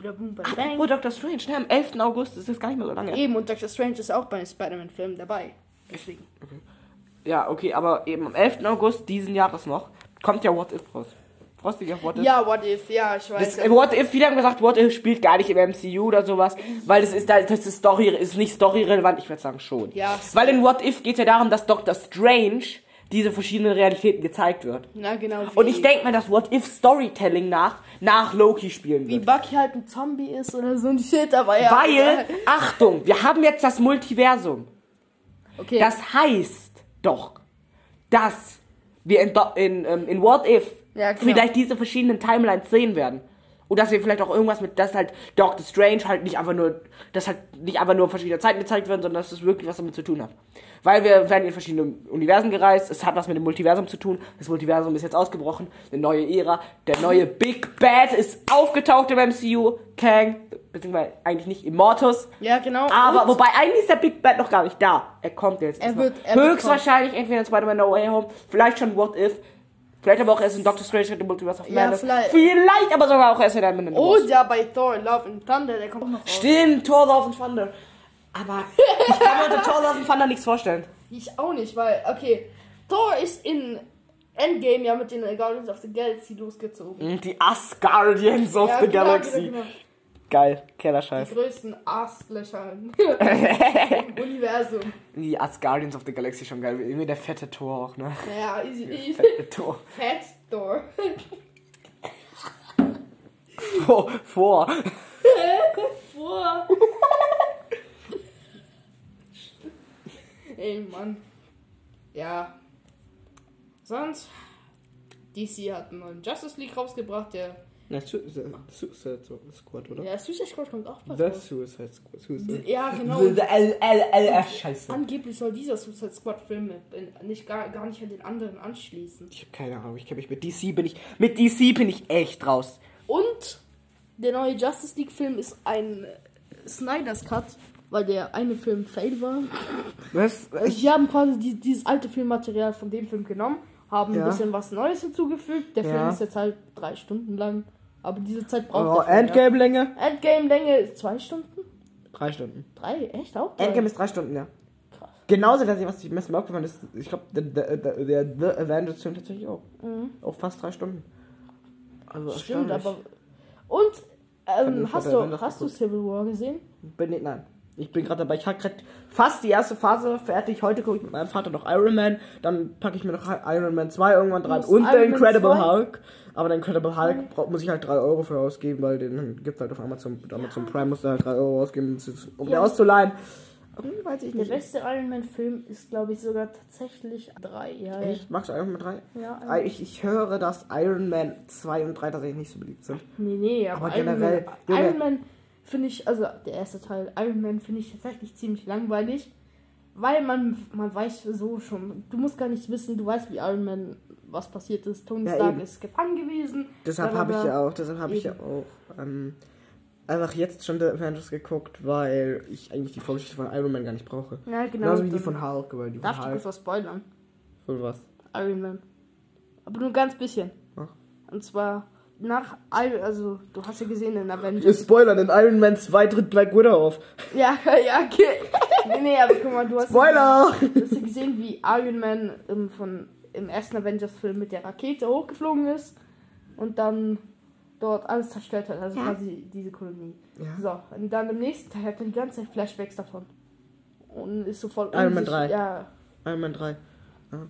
B: Oder Boom Bang
A: Oh,
B: Bang.
A: Dr. Strange, ne, am 11. August, das ist gar nicht mehr so lange.
B: Eben, und Doctor Strange ist auch bei den Spider-Man-Filmen dabei. Deswegen.
A: Ja, okay, aber eben am 11. August diesen Jahres noch kommt ja What If raus. Frostiger What If.
B: Ja, what if? Ja, ich weiß.
A: Das, What If, viele haben gesagt, What If spielt gar nicht im MCU oder sowas, weil das ist, das ist Story, ist nicht storyrelevant, ich würde sagen schon.
B: Ja.
A: Weil in What If geht ja darum, dass Doctor Strange diese verschiedenen Realitäten gezeigt wird.
B: Na genau. Wie,
A: Und ich denke mal, dass What If Storytelling nach, nach Loki spielen
B: wie
A: wird.
B: Bucky halt ein Zombie ist oder so ein Shit, aber ja.
A: Weil, Achtung, wir haben jetzt das Multiversum.
B: Okay.
A: Das heißt doch, dass wir in, in, ähm, in What If
B: Ja, genau.
A: vielleicht diese verschiedenen Timelines sehen werden. Und dass wir vielleicht auch irgendwas mit, dass halt Doctor Strange halt nicht einfach nur, dass halt nicht einfach nur verschiedene Zeiten gezeigt werden, sondern dass es wirklich was damit zu tun hat. Weil wir werden in verschiedene Universen gereist, es hat was mit dem Multiversum zu tun, das Multiversum ist jetzt ausgebrochen, eine neue Ära, der neue Big Bad ist aufgetaucht im MCU, Kang, beziehungsweise eigentlich nicht Immortus.
B: Ja, genau.
A: Aber
B: Und-
A: wobei eigentlich ist der Big Bad noch gar nicht da. Er kommt jetzt.
B: Er wird- er wird
A: höchstwahrscheinlich entweder in Spider-Man No Way Home, vielleicht schon What If, vielleicht aber auch erst in Doctor Strange in the Multiverse of
B: Ja,
A: Madness.
B: vielleicht-
A: vielleicht aber sogar auch erst in Ant-Man.
B: Oder bei Thor Love and Thunder, der kommt auch noch raus.
A: Stimmt, Thor Love and Thunder. Aber ich kann mir unter Thor Love and Thunder nichts vorstellen.
B: Ich auch nicht, weil, okay, Thor ist in Endgame ja mit den Guardians of the Galaxy losgezogen.
A: Die Asgardians of
B: ja,
A: the
B: genau,
A: Galaxy.
B: Genau, genau.
A: Geil,
B: Die
A: Kellerscheiß.
B: größten Arschlöcher im Universum.
A: Die Asgardians of the Galaxy schon geil. Irgendwie der fette Thor auch, ne?
B: Ja, easy, easy.
A: Fette Thor.
B: Fat Thor.
A: Vor. vor.
B: Boah. Ey, Mann. Ja. Sonst. DC hat einen neuen Justice League rausgebracht, der.
A: Na, Su Su Suicide Squad, oder?
B: Ja, Suicide Squad kommt auch bald
A: The
B: raus.
A: Suicide Squad. Suicide.
B: Ja, genau.
A: The L L L F Scheiße.
B: Angeblich soll dieser Suicide Squad Film nicht gar, gar nicht an den anderen anschließen.
A: Ich habe keine Ahnung. Ich kenne mich mit DC bin ich mit DC bin ich echt raus.
B: Und der neue Justice League Film ist ein Snyder's Cut, weil der eine Film fail war.
A: Was?
B: Also die haben quasi die, dieses alte Filmmaterial von dem Film genommen, haben
A: Ja.
B: ein bisschen was Neues hinzugefügt. Der Film
A: Ja.
B: ist jetzt halt drei Stunden lang, aber diese Zeit braucht
A: Oh,
B: der Film,
A: Endgame Länge?
B: Ja. Endgame Länge ist zwei Stunden?
A: Drei Stunden.
B: Drei? Echt auch? Drei?
A: Endgame ist drei Stunden, ja.
B: Krass.
A: Genauso, dass ich, was ich mir aufgefallen ist, ich glaube, der, der, der, Avengers Film tatsächlich auch. Auch fast drei Stunden. Also
B: Mhm. Stimmt, aber. Und ähm, hast, du, hast du. Civil War gesehen?
A: Bin nicht, nein. Ich bin gerade dabei. Ich habe gerade fast die erste Phase fertig. Heute gucke ich mit meinem Vater noch Iron Man. Dann packe ich mir noch Iron Man 2 irgendwann dran. Und
B: Iron
A: der
B: Man
A: Incredible
B: 2?
A: Hulk. Aber der Incredible Hulk braucht, muss ich halt 3 Euro für ausgeben, weil den gibt halt auf Amazon, Amazon Prime musst du halt 3 Euro ausgeben, um den
B: Ja.
A: auszuleihen. Irgendwie weiß ich
B: Der
A: nicht.
B: beste Iron Man Film ist, glaube ich, sogar tatsächlich drei. Ja, ja.
A: Echt? Magst du Iron Man 3?
B: Ja,
A: Ah, ich, ich höre, dass Iron Man 2 und 3 tatsächlich nicht so beliebt sind.
B: Nee, nee, aber,
A: Aber generell,
B: Man. Iron Man finde ich, also der erste Teil, Iron Man finde ich tatsächlich ziemlich langweilig, weil man, man weiß so schon, du musst gar nicht wissen, du weißt, wie Iron Man, was passiert ist. Tony
A: Ja,
B: Stark
A: eben.
B: ist gefangen gewesen.
A: Deshalb habe ich ja auch, deshalb habe ich ja auch ähm, einfach jetzt schon The Avengers geguckt, weil ich eigentlich die Vorgeschichte von Iron Man gar nicht brauche.
B: Ja, genau.
A: Genauso wie die von Hulk, weil die
B: Darf
A: von
B: ich
A: Hulk.
B: kurz was spoilern?
A: Von was?
B: Iron Man. Aber nur ganz bisschen.
A: Ach.
B: Und zwar nach, Iron- also du hast ja gesehen in Avengers.
A: Spoiler, in Iron Man 2 tritt Black Widow auf.
B: Ja, ja, okay. nee, nee, aber guck mal, du hast,
A: Spoiler!
B: du hast ja gesehen, wie Iron Man im, von, im ersten Avengers-Film mit der Rakete hochgeflogen ist und dann dort alles zerstört hat, also quasi diese Kolonie.
A: Ja.
B: So, und dann im nächsten Teil hat er die ganze Zeit Flashbacks davon. Und ist so voll
A: Iron Man
B: unsicher.
A: 3.
B: Ja,
A: Iron Man 3. Ah, okay.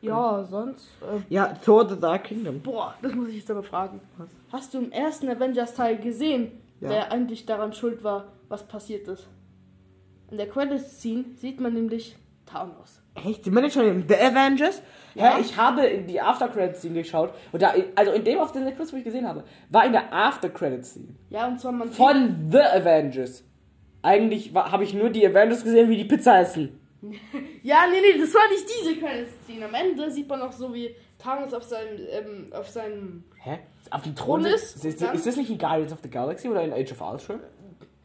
B: Ja, sonst. Äh,
A: Ja, Thor The Dark Kingdom.
B: boah, das muss ich jetzt aber fragen.
A: Was?
B: Hast du im ersten Avengers-Teil gesehen,
A: Ja.
B: der eigentlich daran schuld war, was passiert ist? In der Credits-Scene sieht man nämlich Thanos.
A: Echt? Die man schon in The Avengers?
B: Ja.
A: Hä, ich habe in die After Credits Scene geschaut. Und da, also in dem auf den Plus, wo ich gesehen habe, war in der After Credits Scene.
B: Ja, und zwar man
A: Von The Avengers. Eigentlich habe ich nur die Avengers gesehen, wie die Pizza essen.
B: Ja, nee, nee, das war nicht diese Credits-Scene. Am Ende sieht man auch so, wie Thanos auf seinem, ähm, auf seinem
A: Hä? Auf dem Thron ist?
B: ist,
A: Ist, das nicht in Guardians of the Galaxy oder in Age of Ultron?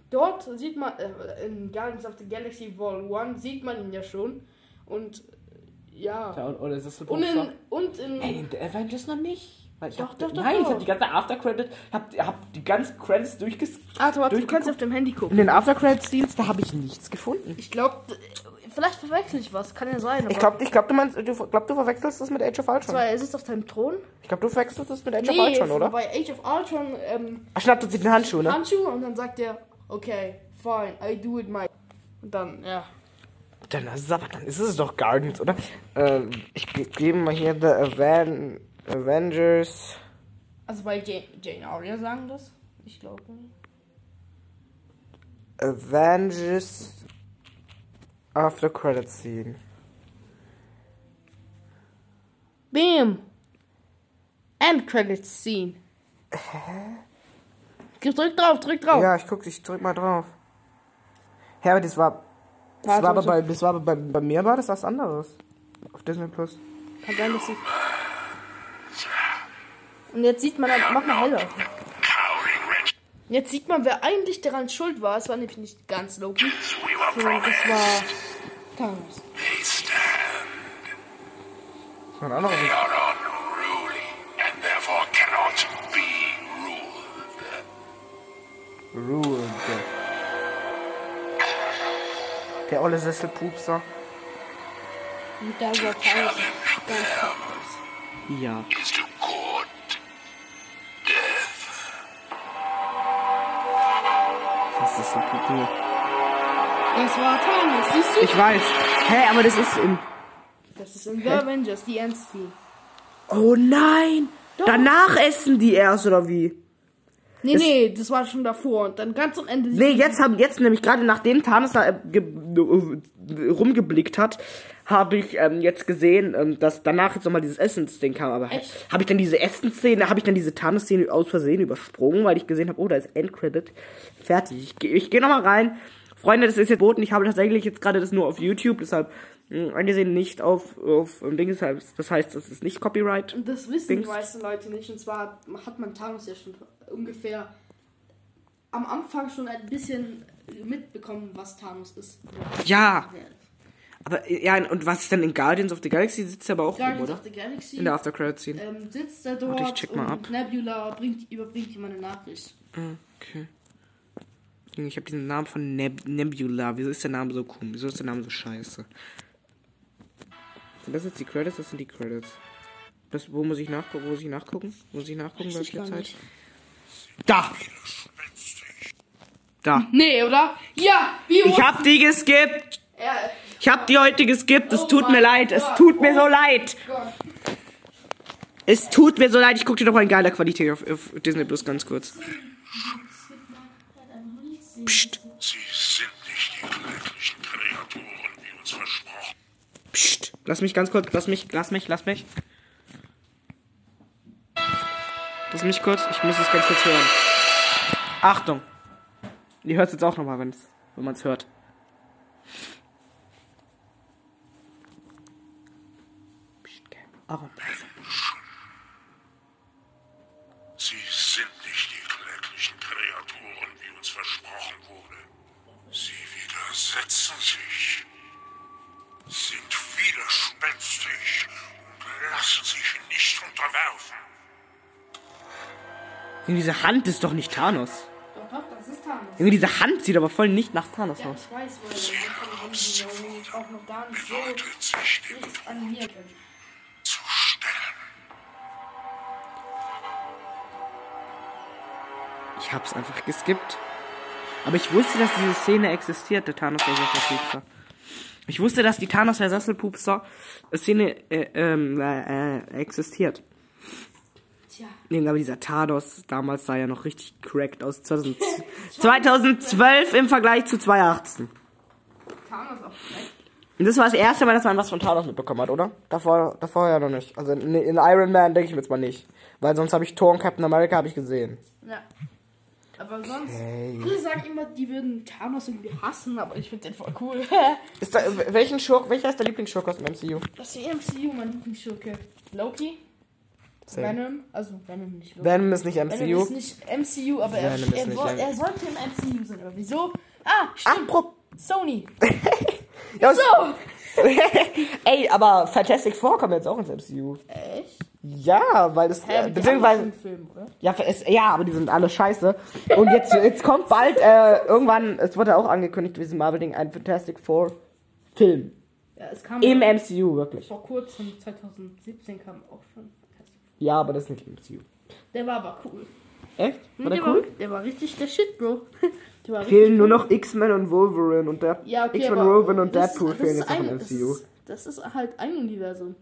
B: Dort sieht man, äh, in Guardians of the Galaxy Vol 1 sieht man ihn ja schon. Und ja.
A: Ja, oder ist das so
B: Und in, und in.
A: Nein, in The Avengers noch nicht. Weil ich
B: Doch,
A: hab,
B: doch, doch,
A: Nein, ich
B: doch.
A: habe die ganze After Credit, hab, hab die ganzen Credits durchges.
B: Ah, warte, du
A: durchgeguckt.
B: kannst auf dem Handy gucken.
A: In den After Credits Scenes, da habe ich nichts gefunden.
B: Ich glaube, vielleicht verwechsel ich was, kann ja sein.
A: Ich glaube, ich glaub, du meinst, du, glaub, du verwechselst das mit Age of Ultron.
B: Zwar, er sitzt auf seinem Thron.
A: Ich glaube, du verwechselst das mit Age of
B: Nee,
A: Ultron, oder?
B: bei Age of Ultron ähm,
A: Ach, schnappt uns den Handschuh, ne?
B: Handschuhe und dann sagt er, okay, fine, I do it my. Und dann, ja.
A: Dann ist es aber, dann ist es doch Guardians, oder? Ähm, ich ge gebe mal hier The Aven Avengers.
B: Also bei Jane, Jane Aurea sagen das? Ich glaube nicht.
A: Avengers After Credit Scene.
B: Bam! End credits scene. Drück drauf, drück drauf.
A: Ja, ich guck, ich drück mal drauf. Hä, aber das war. Das
B: Warte,
A: war aber bei, das war aber bei, bei mir war das was anderes. Auf Disney Plus.
B: Kann sein, dass sie. Und jetzt sieht man, mach mal heller. Jetzt sieht man, wer eigentlich daran schuld war. Es war nämlich nicht ganz Loki, sondern das war Thanos.
A: Das war ein anderer. Rule. Der olle Sesselpupser.
B: Und da war Thanos ganz krass.
A: Ja. Das ist so cool.
B: Das war Thanos, siehst du?
A: Ich weiß. Hä, aber das ist im.
B: Das ist in The Avengers, die Endsteam.
A: Oh nein! Danach essen die erst, oder wie?
B: Nee, nee, das war schon davor. Und dann ganz am Ende.
A: Nee, jetzt haben jetzt nämlich gerade nachdem Thanos da äh, ge- äh, rumgeblickt hat, habe ich ähm, jetzt gesehen, ähm, dass danach jetzt nochmal dieses Essensding kam. Aber habe ich dann diese Essensszene, habe ich dann diese Thanos-Szene aus Versehen übersprungen, weil ich gesehen habe, oh, da ist Endcredit. Fertig. Ich, geh- ich gehe nochmal rein. Freunde, das ist jetzt boten. Ich habe tatsächlich jetzt gerade das nur auf YouTube, deshalb angesehen nicht auf, auf ähm, Ding. Deshalb, das heißt, das ist nicht Copyright.
B: Und das wissen
A: Dings.
B: die meisten Leute nicht. Und zwar hat man Thanos ja schon ungefähr am Anfang schon ein bisschen mitbekommen, was Thanos ist.
A: Ja, aber ja, und was ist denn in Guardians of the Galaxy? Sitzt er aber auch rum,
B: Guardians
A: oder?
B: of the Galaxy
A: In der After-Credit-Scene.
B: ähm, sitzt er dort
A: Warte, ich check mal
B: und
A: ab.
B: Nebula bringt, überbringt ihm eine Nachricht.
A: Okay. Junge, Ich habe diesen Namen von Neb Nebula. Wieso ist der Name so komisch? Wieso ist der Name so scheiße? Sind das jetzt die Credits? Das sind die Credits. Das, wo muss ich nachgucken? Wo muss ich nachgucken? Muss ich nachgucken,
B: Weiß ich
A: welche
B: gar
A: Zeit?
B: nicht.
A: Da! Da.
B: Nee, oder? Ja! Wie
A: Ich hab die geskippt!
B: Ja,
A: Ich hab die heute geskippt. Es
B: Oh
A: tut mir leid. Es
B: Gott.
A: tut mir so leid.
B: Gott.
A: Es tut mir so leid. Ich guck dir doch mal in geiler Qualität auf, auf Disney Plus ganz kurz. Psst.
C: Sie sind nicht die kläglichen Kreaturen, wie uns versprochen.
A: Psst. Lass mich ganz kurz. Lass mich. Lass mich. Lass mich. Lass mich kurz. Ich muss es ganz kurz hören. Achtung. Ihr hört es jetzt auch nochmal, wenn man es hört. Psst, gell. Auch Junge, Diese Hand ist doch nicht Thanos.
B: Doch, doch, das ist Thanos.
A: Junge, diese Hand sieht aber voll nicht nach Thanos
B: Ja,
A: aus.
B: ich weiß, weil haben die auch noch gar nicht so
C: Bedeutet sich dem
B: nichts animiert
C: stellen.
A: Ich hab's einfach geskippt. Aber ich wusste, dass diese Szene existiert, der Thanos der Sasselpupser. Ich wusste, dass die Thanos der Sasselpupser Szene äh, ähm, äh, äh, existiert.
B: Tja,
A: Nee, aber dieser Thanos damals sah ja noch richtig cracked aus. 2000 2012 im Vergleich zu 2018.
B: Thanos auch.
A: Und das war das erste Mal, dass man was von Thanos mitbekommen hat, oder? Davor, davor ja noch nicht. Also in, in Iron Man denke ich mir jetzt mal nicht. Weil sonst habe ich Thor und Captain America habe ich gesehen.
B: Ja. Aber sonst,
A: Okay.
B: alle sagen immer, die würden Thanos irgendwie hassen, aber ich finde den voll cool.
A: Ist da, welchen Schurk, welcher ist der Lieblingsschurk aus dem MCU?
B: das ist die MCU, mein Lieblingsschurke. Loki. Venom, also Venom nicht Loki.
A: Venom ist nicht
B: Venom
A: MCU.
B: ist nicht MCU, aber er,
A: Venom
B: er,
A: M-
B: er sollte im MCU sein. Aber wieso? Ah, stimmt.
A: Apropos.
B: Sony.
A: Ja,
B: So.
A: Ey, aber Fantastic Four kommt jetzt auch ins MCU.
B: Echt?
A: Ja, weil das.
B: Hä,
A: äh, beziehungsweise.
B: Film, oder?
A: Ja, es, ja, aber die sind alle scheiße. Und jetzt, jetzt kommt bald, äh, irgendwann, es wurde auch angekündigt, wie diesem Marvel-Ding, ein Fantastic Four Film.
B: Ja, es kam
A: Im MCU, wirklich.
B: vor kurzem, 2017 kam auch schon.
A: Ja, aber das ist nicht im MCU.
B: Der war aber cool.
A: Echt? War
B: der,
A: der cool?
B: War, der war richtig der Shit, Bro. Der war
A: Fehlen nur noch X-Men und Wolverine und der
B: Ja, okay,
A: X-Men, Wolverine und
B: das-
A: Deadpool
B: das
A: fehlen jetzt noch im
B: ein- das
A: MCU.
B: ist- Das ist halt ein Universum.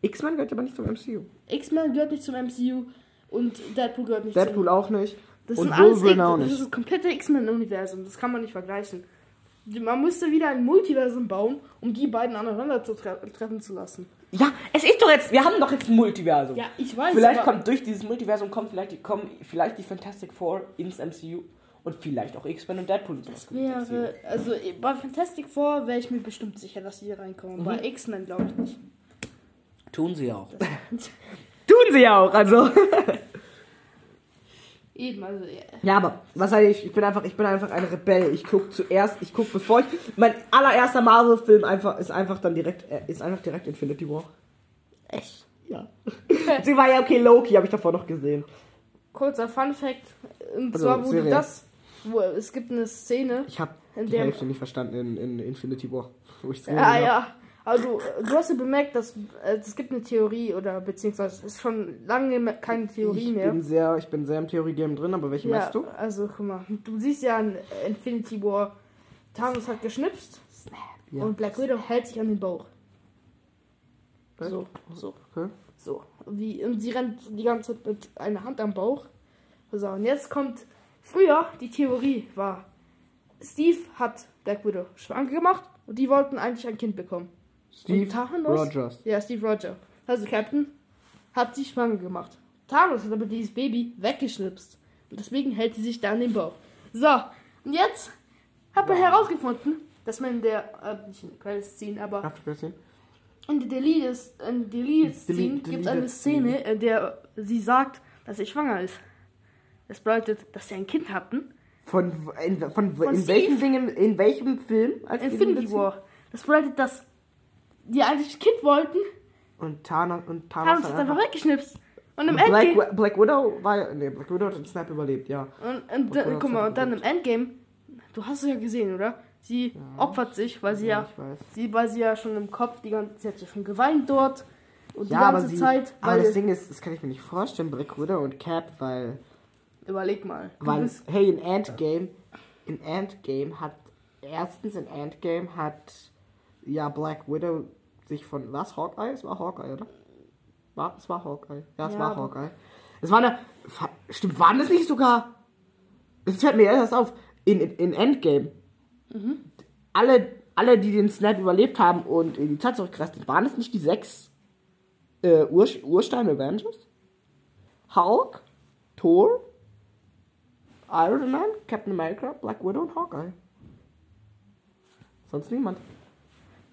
A: X-Men gehört aber nicht zum MCU.
B: X-Men gehört nicht zum MCU und Deadpool gehört nicht
A: Deadpool
B: zum
A: auch nicht.
B: Das
A: und
B: sind alles
A: Wolverine
B: X-
A: auch
B: Das
A: nicht.
B: ist das komplette X-Men-Universum. Das kann man nicht vergleichen. Man musste wieder ein Multiversum bauen, um die beiden aneinander zu tre treffen zu lassen.
A: Ja, es ist doch jetzt, wir haben doch jetzt ein Multiversum.
B: Ja, ich weiß,
A: Vielleicht kommt durch dieses Multiversum kommt vielleicht die, kommen vielleicht die Fantastic Four ins MCU und vielleicht auch X-Men und Deadpool. MCU.
B: Wäre, also bei Fantastic Four wäre ich mir bestimmt sicher, dass die hier reinkommen.
A: Mhm.
B: Bei X-Men glaube ich nicht.
A: Tun sie auch. Tun sie auch, also.
B: Eben, also ja.
A: Ja, aber was sag ich? Ich bin einfach, ich bin einfach ein Rebell. Ich guck zuerst, ich guck bevor ich. Mein allererster Marvel-Film einfach ist einfach dann direkt, äh, ist einfach direkt Infinity War.
B: echt.
A: Ja. sie war ja okay, Loki habe ich davor noch gesehen.
B: Kurzer Fun Fact. Und
A: Also,
B: zwar wurde das. Wo, es gibt eine Szene.
A: Ich habe die
B: der-
A: Hälfte nicht verstanden in, in Infinity War. Wo ich
B: Ah ja. Also du hast ja bemerkt, dass äh, es gibt eine Theorie oder beziehungsweise es ist schon lange keine Theorie
A: ich
B: mehr.
A: bin sehr, ich bin sehr im Theorie-Game drin, aber welche
B: Ja,
A: meinst du?
B: also guck mal, du siehst ja in Infinity War, Thanos hat geschnipst
A: Ja.
B: und Black Widow hält sich an den Bauch. So, so,
A: Okay.
B: so. Wie, und sie rennt die ganze Zeit mit einer Hand am Bauch. So, und jetzt kommt, früher, die Theorie war, Steve hat Black Widow schwanger gemacht und die wollten eigentlich ein Kind bekommen.
A: Steve
B: Thanos?
A: Rogers.
B: Ja, Steve Roger. Also Captain hat sie schwanger gemacht. Thanos hat aber dieses Baby weggeschnipst. Und deswegen hält sie sich da an den Bauch. So, und jetzt hat man herausgefunden, dass man in der, äh, nicht in der Credits ziehen, aber in der Deleted, in der Deleted Scene
A: Delete-
B: gibt es eine Szene, in der sie sagt, dass sie schwanger ist. Das bedeutet, dass sie ein Kind hatten.
A: Von, in, von,
B: Von
A: in welchem Dingen, in welchem Film? Als
B: Infinity War. Das bedeutet, dass die eigentlich ein Kind wollten.
A: Und Thanos, und Thanos,
B: Thanos hat einfach weggeschnipst. Und im
A: Black,
B: Endgame...
A: Wi- Black Widow war ja, nee, Black Widow hat den Snap überlebt, ja.
B: Und, und da, guck mal, und dann im Endgame, du hast es ja gesehen, oder? Sie opfert sich, weil sie ja,
A: Ja, ich weiß.
B: sie, weil sie ja schon im Kopf die ganze Zeit ja schon geweint dort und
A: Ja,
B: die ganze
A: sie,
B: Zeit,
A: aber
B: weil
A: das Ding ist, das kann ich mir nicht vorstellen, Black Widow und Cap, weil,
B: überleg mal,
A: weil, hey, in Endgame, in Endgame hat, erstens in Endgame hat, ja, Black Widow sich von, was, Hawkeye? Es war Hawkeye, oder? War, es war Hawkeye. Ja, es
B: Ja,
A: war Hawkeye. Es war eine, stimmt, waren das nicht sogar, das fällt mir erst auf, in, in, in Endgame,
B: Mhm.
A: alle, alle, die den Snap überlebt haben und in die Zeit zurückgereist sind, waren es nicht die sechs äh, Ur Urstein Avengers? Hulk, Thor, Iron Man, Captain America, Black Widow und Hawkeye. Sonst niemand.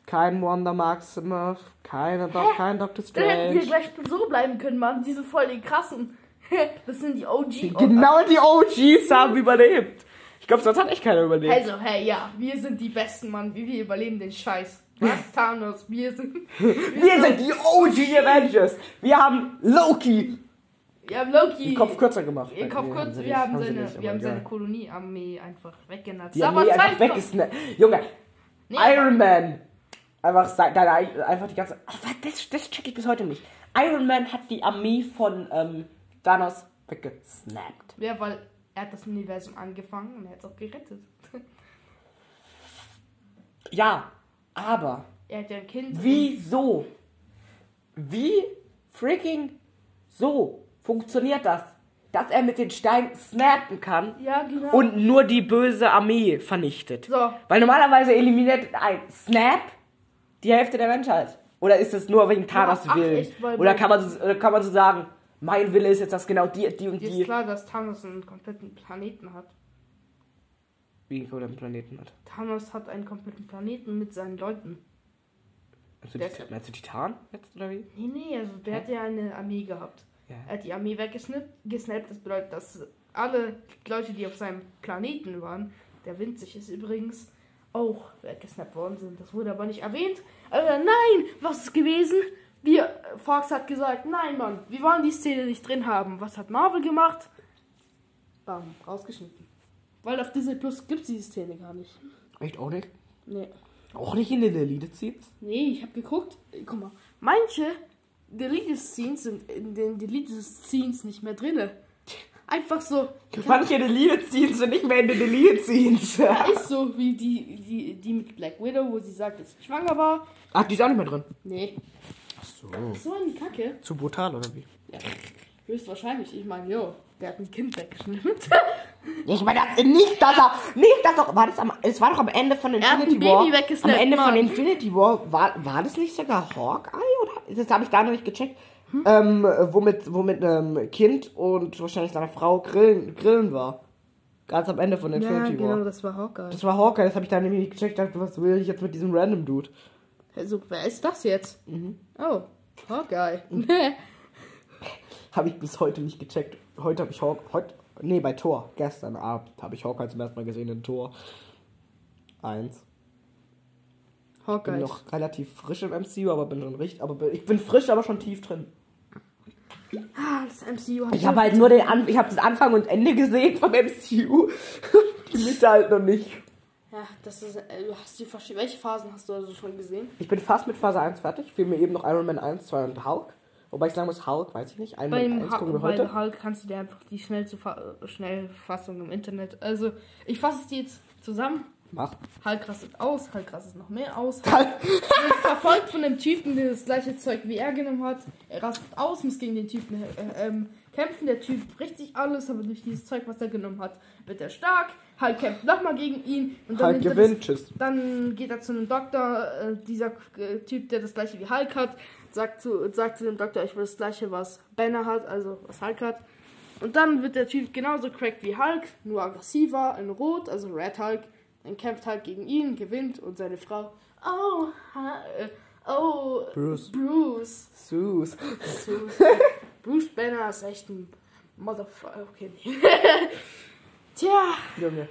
A: Kein Wonder Maximoff, keine Do kein Doctor
B: Dann hätten wir
A: Strange.
B: gleich so bleiben können, Mann. Die sind voll die krassen. Das sind die OG.
A: Genau die OGs haben überlebt. Ich glaube, sonst hat echt keiner überlebt.
B: Also, hey, ja, wir sind die Besten, Mann. Wie wir überleben den Scheiß. Was, Thanos? Wir sind.
A: Wir sind die OG Avengers. Wir haben Loki
B: Wir haben Loki.
A: den Kopf kürzer gemacht.
B: Ihr Kopf
A: sie
B: wir haben seine,
A: nicht,
B: wir haben seine. Koloniearmee einfach weggenatzt.
A: Die Armee einfach weggesnappt. Junge,
B: Nee,
A: Iron Man. Einfach, deine, einfach die ganze. Was, das, das check ich bis heute nicht. Iron Man hat die Armee von ähm, Thanos weggesnappt.
B: Ja, weil er hat das Universum angefangen und er hat es auch gerettet.
A: Ja, aber
B: Er hat ja ein Kind.
A: wieso? Wie freaking so funktioniert das? Dass er mit den Steinen snappen kann
B: Ja, genau.
A: und nur die böse Armee vernichtet.
B: So.
A: Weil normalerweise eliminiert ein Snap die Hälfte der Menschheit. Oder ist es nur wegen Thanos
B: ach,
A: Willen? Oder kann man, so, oder kann man so sagen, mein Wille ist jetzt, dass genau die, die und
B: Dir ist
A: die
B: klar, dass Thanos einen kompletten Planeten hat.
A: wie den Planeten hat.
B: Thanos hat einen kompletten Planeten mit seinen Leuten. Der-
A: die, meinst du Titan jetzt oder wie?
B: Nee, nee, also der hat ja eine Armee gehabt.
A: Ja.
B: Er hat die Armee weggesnappt. Gesnappt, das bedeutet, dass alle Leute, die auf seinem Planeten waren, der winzig ist übrigens, auch weggesnappt worden sind. Das wurde aber nicht erwähnt. Aber nein, was ist gewesen? Wir, Fox hat gesagt, nein, Mann, wir wollen die Szene nicht drin haben. Was hat Marvel gemacht? Bam, rausgeschnitten. Weil auf Disney Plus gibt es diese Szene gar nicht.
A: Echt auch nicht?
B: Nee.
A: Auch nicht in den Deleted Scenes?
B: Nee, ich habe geguckt. Äh, Guck mal, manche Deleted Scenes sind in den Deleted Scenes nicht mehr drinne. Einfach so.
A: Manche Deleted Scenes sind nicht mehr in den Deleted Scenes.
B: Ja, ist so wie die, die, die mit Black Widow, wo sie sagt, dass sie schwanger war.
A: Ach, die ist auch nicht mehr drin.
B: Nee.
A: So.
B: So eine Kacke.
A: Zu brutal, oder wie?
B: Ja, höchstwahrscheinlich. Ich meine, jo, der hat ein Kind weggeschnitten.
A: Ich meine, das- nicht, dass er. Nicht, dass doch. War das am. Es war doch am Ende von
B: Er hat ein
A: Infinity
B: Baby
A: War. Am Ende von
B: Mann.
A: Infinity War war, war das nicht sogar Hawkeye? Oder das habe ich da noch nicht gecheckt, ähm, womit, womit ähm, Kind und wahrscheinlich seine Frau grillen, grillen war. Ganz am Ende von
B: Ja,
A: Infinity
B: genau,
A: War.
B: das war Hawkeye.
A: Das war Hawkeye, das habe ich da nämlich nicht gecheckt. Ich dachte, was will ich jetzt mit diesem random Dude?
B: Also, wer ist das jetzt? Oh, Hawkeye.
A: Habe ich bis heute nicht gecheckt. Heute habe ich Hawkeye, heute, nee, bei Tor, gestern Abend habe ich Hawkeye zum ersten Mal gesehen in Tor 1. Bin
B: Hawkeye.
A: noch relativ frisch im MCU, aber bin schon richtig, aber bin- ich bin frisch, aber schon tief drin.
B: Ah, das MCU hat
A: Ich habe halt nur den, An ich habe den Anfang und Ende gesehen vom MCU. Die Mitte halt noch nicht.
B: Ja, das ist. Äh, du hast die verschiedenen. Welche Phasen hast du also schon gesehen?
A: Ich bin fast mit Phase 1 fertig. Fehlen mir eben noch Iron Man 1, 2 und Hulk. Wobei ich sagen muss, Hulk, weiß ich nicht. Iron Man
B: Beim
A: 1 gucken wir
B: Hulk, bei
A: heute.
B: Hulk kannst du dir einfach die schnellste Fa Schnellfassung im Internet. Also, ich fasse es dir jetzt zusammen.
A: Mach.
B: Hulk rastet aus, Hulk rastet noch mehr aus.
A: Hulk.
B: wird verfolgt von einem Typen, der das gleiche Zeug wie er genommen hat. Er rastet aus, muss gegen den Typen äh, ähm, kämpfen. Der Typ bricht sich alles, aber durch dieses Zeug, was er genommen hat, wird er stark. Hulk kämpft nochmal gegen ihn und dann,
A: Hulk gewinnt,
B: das,
A: tschüss.
B: dann geht er zu einem Doktor, äh, dieser äh, Typ, der das gleiche wie Hulk hat, sagt zu, sagt zu dem Doktor, ich will das gleiche, was Banner hat, also was Hulk hat. Und dann wird der Typ genauso cracked wie Hulk, nur aggressiver, in Rot, also Red Hulk. Dann kämpft Hulk gegen ihn, gewinnt und seine Frau. Oh, ha, äh, oh,
A: Bruce.
B: Bruce.
A: Sus.
B: Bruce, Bruce Banner ist echt ein Motherfucker. Okay, nee. Tja,
A: Junge.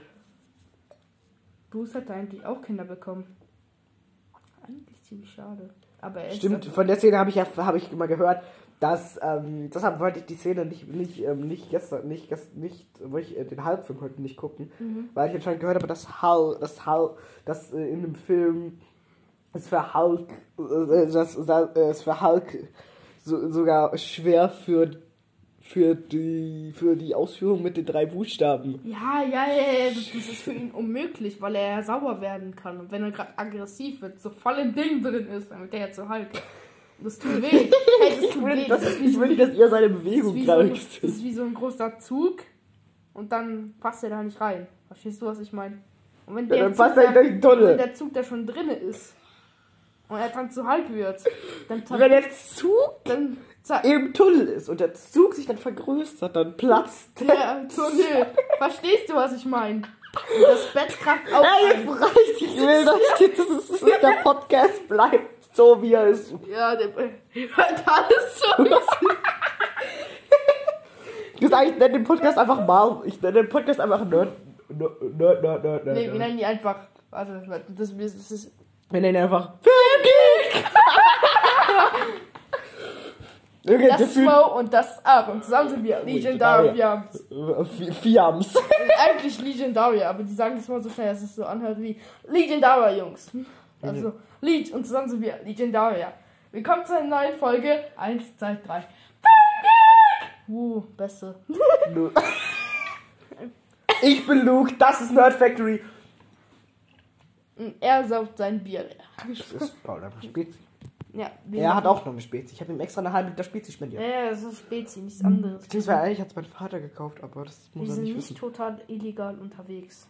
B: Bruce hat eigentlich auch Kinder bekommen. Eigentlich ziemlich schade. Aber er
A: Stimmt,
B: ist
A: von der Szene habe ich ja habe ich mal gehört, dass ähm, deshalb wollte ich die Szene nicht nicht ähm, nicht gestern nicht gestern nicht wollte ich äh, den Hulk-Film heute nicht gucken, weil ich anscheinend gehört habe, dass Hulk dass Hulk dass äh, in dem Film es für Hulk äh, dass äh, es für Hulk so, sogar schwer für für die für die Ausführung mit den drei Buchstaben.
B: Ja, ja, ja, ja, das das ist für ihn unmöglich, weil er ja sauer werden kann. Und wenn er gerade aggressiv wird, so voll im Ding drin ist, dann wird er ja zu Hulk. Das tut weh. Hey, das
A: Ich
B: tut
A: will,
B: weh.
A: das,
B: ist
A: ich will nicht, dass ihr seine
B: das ist
A: Bewegung
B: wie so,
A: gerade
B: ein, ist wie so ein großer Zug und dann passt er da nicht rein. Verstehst du, was ich meine? Und wenn
A: Ja,
B: der
A: dann
B: Zug
A: passt er
B: da-
A: durch Tunnel.
B: Wenn der Zug da schon drin ist und er dann zu Hulk wird, dann,
A: Wenn der Zug
B: dann
A: im Tunnel ist und der Zug sich dann vergrößert, dann platzt der.
B: der Tunnel. Verstehst du, was ich meine? Das Bett kracht auch
A: Ey, jetzt reicht. Ich will, dass, dass der Podcast bleibt so, wie er ist.
B: Ja, der hört alles so.
A: Ich sag, ich nenne den Podcast einfach mal. Ich nenne den Podcast einfach Nerd. Nerd, Nerd, Nerd, Nerd.
B: Nee, wir nennen die einfach. Warte, warte, das, das ist.
A: Wir nennen ihn einfach Filmgeek. Junge,
B: Das Mo und das Ab. Und zusammen sind wir Legendaria.
A: Äh, Vi- Fiams.
B: Eigentlich Legendaria, aber die sagen das mal so schnell, dass es so anhört wie Legendaria, Jungs. Also, Lead und zusammen sind wir Legendaria. Willkommen zu einer neuen Folge. Eins, zwei, drei. Uh, beste.
A: Ich bin Luke, das ist Nerd Factory.
B: Und Er saugt sein Bier leer.
A: Das ist Paul, aber Spezi.
B: Ja, wir
A: Er hat auch noch eine Spezi. Ich habe ihm extra eine halbe Liter Spezi spendiert.
B: Ja, das ist Spezi, nichts anderes.
A: Beziehungsweise eigentlich hat es mein Vater gekauft, aber das muss
B: Wir
A: er
B: sind
A: nicht
B: nicht
A: wissen.
B: total illegal unterwegs.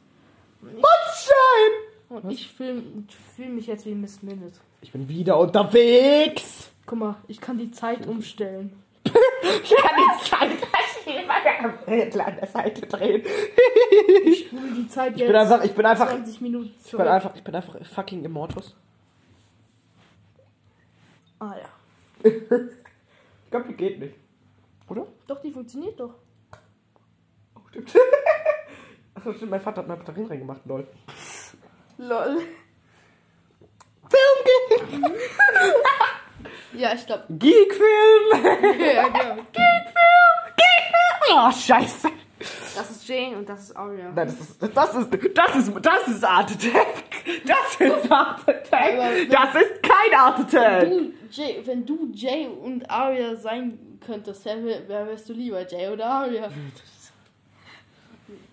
A: Schein!
B: Und ich fühle fühl mich jetzt wie Miss Minute.
A: Ich bin wieder unterwegs.
B: Guck mal, ich kann die Zeit umstellen.
A: Ich kann die Zeit an der Seite drehen.
B: Ich spule die Zeit jetzt
A: Ich bin einfach, ich bin einfach,
B: 20 Minuten
A: ich
B: zurück.
A: bin einfach, ich bin einfach fucking Immortus.
B: Ah ja.
A: Ich glaube, die geht nicht. Oder?
B: Doch, die funktioniert doch.
A: Oh, stimmt. Achso, stimmt, mein Vater hat mal Batterien reingemacht, lol.
B: Lol.
A: Filmgeek!
B: Ja, ich glaube.
A: Geekfilm!
B: ja, genau.
A: Oh, scheiße.
B: Das ist Jane und das ist Aria.
A: Nein, das ist, das ist, das ist, das ist Art Attack. Das ist Art Attack.
B: wenn-
A: Das ist kein Art Attack.
B: Du, Jay, wenn du Jay und Aria sein könntest, wer, wer wärst du lieber, Jay oder Aria?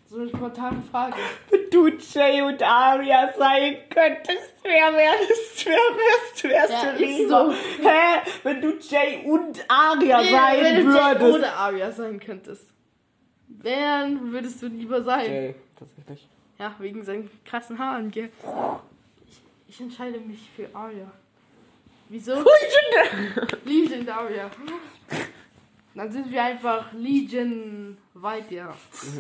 B: So eine spontane Frage.
A: Wenn du Jay und Arya sein könntest, wer wärst, wer wärst, wärst
B: Ja,
A: du lieber?
B: so.
A: Hä? Wenn du Jay und Arya sein
B: wenn du Jay
A: würdest.
B: oder Aria sein könntest. Wer würdest du lieber sein?
A: Jay, tatsächlich.
B: Ja, wegen seinen krassen Haaren, gell? Ich, ich entscheide mich für Aria. Wieso?
A: Legendary.
B: Legendarier. Dann sind wir einfach Legion weit, ja.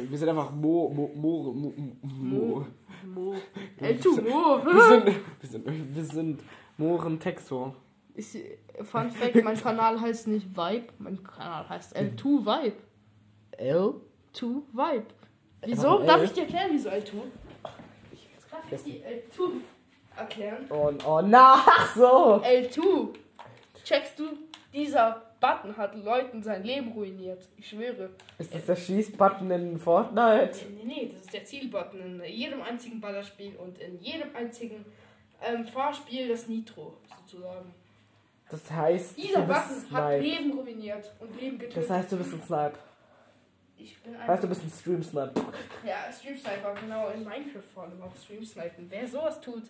A: Wir sind einfach Mo, Mo, Mo, Mo, Mo.
B: Mo. L2 Mo.
A: Wir sind, wir sind, wir sind Mohren Textor.
B: Ich, Fun Fact, mein Kanal heißt nicht Vibe, mein Kanal heißt L2 Vibe.
A: L?
B: 2 Vibe. Wieso? Darf ich dir erklären, wieso L2? Darf ich dir L2 erklären?
A: Oh, oh na, ach so.
B: L2. Checkst du, dieser Button hat Leuten sein Leben ruiniert. Ich schwöre.
A: Ist das der Schießbutton in Fortnite?
B: Nee, nee, das ist der Zielbutton in jedem einzigen Ballerspiel und in jedem einzigen ähm, Fahrspiel das Nitro, sozusagen.
A: Das heißt,
B: Dieser Button hat. Leben ruiniert und Leben getötet.
A: Das heißt, du bist ein Snipe.
B: Ich bin
A: Heißt,
B: einfach,
A: du bist ein Stream-Snipe.
B: ja, Stream Sniper, genau, in Minecraft vor allem auch Stream Snipen. Wer sowas tut,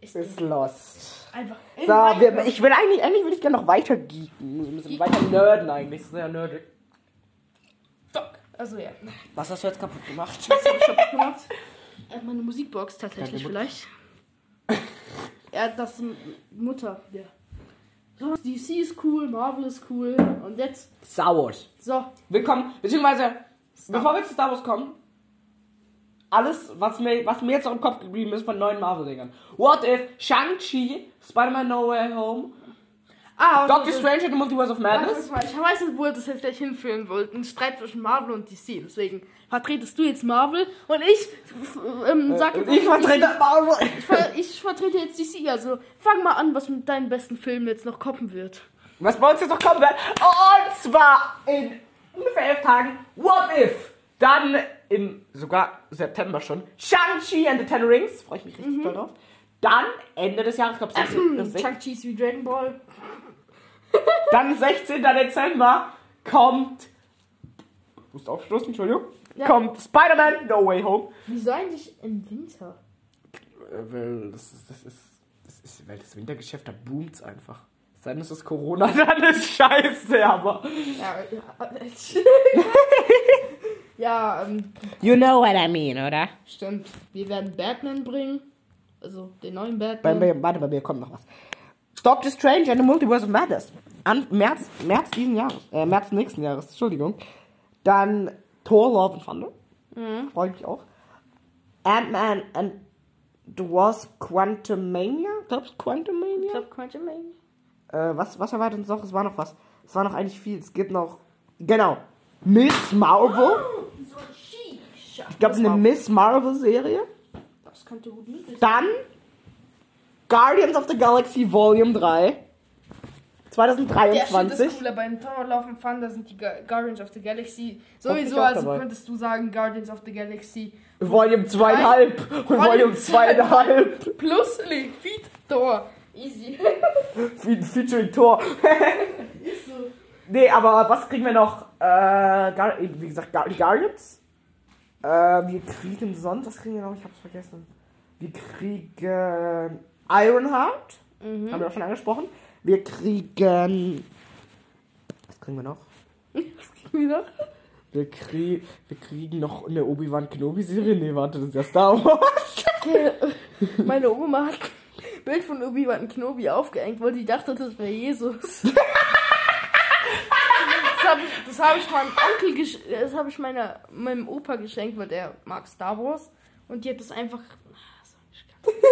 B: ist
A: Ist lost.
B: einfach in
A: So, wir, ich will eigentlich, eigentlich würde ich gerne noch weiter geeken. Wir müssen
B: Geeken?
A: weiter nerden eigentlich. Das ist sehr nerdig.
B: Fuck. Also ja,
A: Was hast du jetzt kaputt gemacht?
B: was hab ich kaputt gemacht? Er hat meine Musikbox tatsächlich
A: Ja,
B: vielleicht. Er hat das M- Mutter, ja. So, DC ist cool, Marvel ist cool. Und jetzt,
A: Star Wars.
B: so,
A: Willkommen, beziehungsweise, bevor wir zu Star Wars kommen, alles, was mir, was mir jetzt noch im Kopf geblieben ist von neuen Marvel-Dingern. What if Shang-Chi, Spider-Man No Way Home,
B: Ah,
A: Doctor
B: das-
A: Strange and the Multiverse of Madness?
B: mal, Ich weiß nicht, wo ihr das jetzt gleich hinführen wollt. Ein Streit zwischen Marvel und DC. Deswegen vertretest du jetzt Marvel und ich ähm, sag jetzt
A: Äh, Ich vertrete Marvel.
B: Ich, ver ich vertrete jetzt DC. Also fang mal an, was mit deinen besten Filmen jetzt noch kommen wird.
A: Was bei uns jetzt noch kommen wird. Und zwar in ungefähr elf Tagen. What if? Dann im sogar September schon. Shang-Chi and the Ten Rings. Freue ich mich richtig doll drauf. Dann Ende des Jahres, ich glaube,
B: Chang-Chi's wie Dragon Ball.
A: Dann 16. Dezember kommt. Ich muss aufstoßen, Entschuldigung.
B: Ja.
A: Kommt Spider-Man No Way Home.
B: Wieso eigentlich im Winter?
A: Äh, weil das ist, das ist, das ist, weil das Wintergeschäft, da boomt einfach. Es sei denn, es ist Corona, dann ist scheiße, aber.
B: Ja, ja, ja ähm,
A: You know what I mean, oder?
B: stimmt. Wir werden Batman bringen. Also den neuen
A: Bei
B: Batman.
A: mir, warte, bei mir kommt noch was. Doctor Strange and the Multiverse of Madness. An März, März diesen Jahres. Äh, März nächsten Jahres, Entschuldigung. Dann Thor Love and Thunder. Freue ich mich auch. Ant-Man and the Wasp Quantumania. Glaubst du
B: Ich
A: Quantumania?
B: glaube, Quantum Man.
A: Äh, was, was erwartet uns noch? Es war noch was. Es war noch eigentlich viel. Es gibt noch. Genau. Miss Marvel.
B: So ein Sheesh.
A: Ich glaube, eine Miss Marvel Serie.
B: Das könnte gut möglich sein.
A: Dann Guardians of the Galaxy Volume 3.
B: Der Shit
A: 2023.
B: ist cooler. Bei den Thor Love and Thunder sind die Guardians of the Galaxy sowieso, also
A: dabei.
B: könntest du sagen Guardians of the Galaxy
A: Volume 2,5 und Volume 2,5.
B: plus Feed Thor. Easy.
A: Fe- Featuring Thor.
B: ist so.
A: nee, aber was kriegen wir noch? Äh, Gar- wie gesagt, Gar- die Guardians. Äh, wir kriegen sonst, was kriegen wir noch? Ich hab's vergessen. Wir kriegen Ironheart. Haben wir auch schon angesprochen. Wir kriegen. Was kriegen wir noch?
B: Wieder?
A: Wir, krieg, wir kriegen noch eine Obi-Wan Kenobi-Serie. Nee, warte, das ist ja Star Wars.
B: Meine Oma hat Bild von Obi-Wan Knobi aufgehängt, weil sie dachte, das wäre Jesus. das habe ich, das hab ich meinem Onkel, gesch- das habe ich meiner, meinem Opa geschenkt, weil der mag Star Wars. Und die hat das einfach. Ah, so ganz-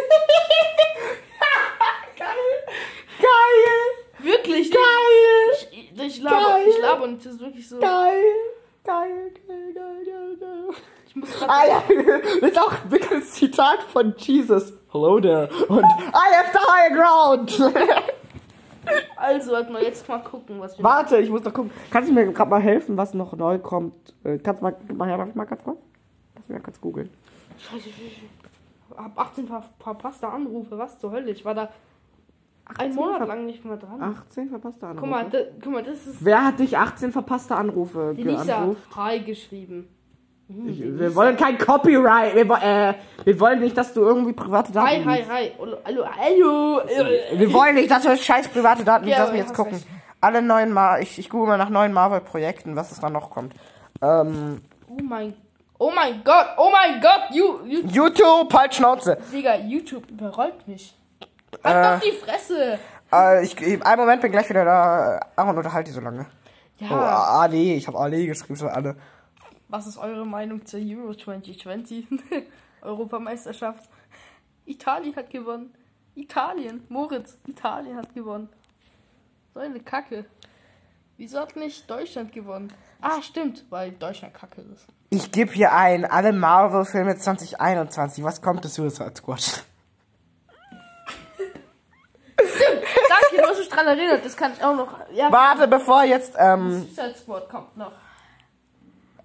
A: Geil!
B: Wirklich?
A: Geil!
B: Ich, ich, laber,
A: Geil.
B: ich laber und das ist wirklich so.
A: Geil! Geil, geil, geil, geil, geil.
B: Ich muss
A: ja, das ist auch ein Zitat von Jesus. Hello there. Und I have the higher ground.
B: Also, warte mal, jetzt mal gucken, was wir.
A: Warte, ich muss doch gucken. Kannst du mir gerade mal helfen, was noch neu kommt? Äh, Kannst du mal, mal her, mal ganz kurz? Lass mich mal kurz googeln.
B: Scheiße, ich, hab 18 ver verpasste Anrufe, was zur Hölle? Ich war da einen Monat lang nicht mehr dran.
A: 18 verpasste Anrufe.
B: Guck mal, guck mal, das ist
A: Wer hat dich 18 verpasste Anrufe
B: die Lisa? Hi geschrieben.
A: Ich, wir wollen kein Copyright. Wir, äh, wir wollen nicht, dass du irgendwie private Daten
B: Hi, hi, hi. Hallo, hallo.
A: Wir wollen nicht, dass du scheiß private Daten.
B: Ja,
A: Lass mich jetzt gucken.
B: recht.
A: Alle neuen Mar ich, ich google mal nach neuen Marvel-Projekten, was es da noch kommt. Ähm,
B: Oh mein, oh mein Gott, oh mein Gott, you, you,
A: YouTube, halt Schnauze.
B: Digga, YouTube überrollt mich. Halt
A: Äh.
B: doch die Fresse.
A: Äh, ich, ich- einen Moment, bin gleich wieder da. Aaron, unterhalte die so lange.
B: Ja,
A: Oh, Ali, ich habe Ali geschrieben, so alle.
B: Was ist eure Meinung zur Euro 2020? Europameisterschaft. Italien hat gewonnen. Italien, Moritz, Italien hat gewonnen. So eine Kacke. Wieso hat nicht Deutschland gewonnen? Ah, stimmt, weil Deutschland kacke ist.
A: Ich gebe hier ein, alle Marvel-Filme 2021. Was kommt das Suicide Squad?
B: Danke, du hast mich dran erinnert, das kann ich auch noch. Ja,
A: Warte, bevor jetzt, ähm,
B: Suicide Squad kommt noch.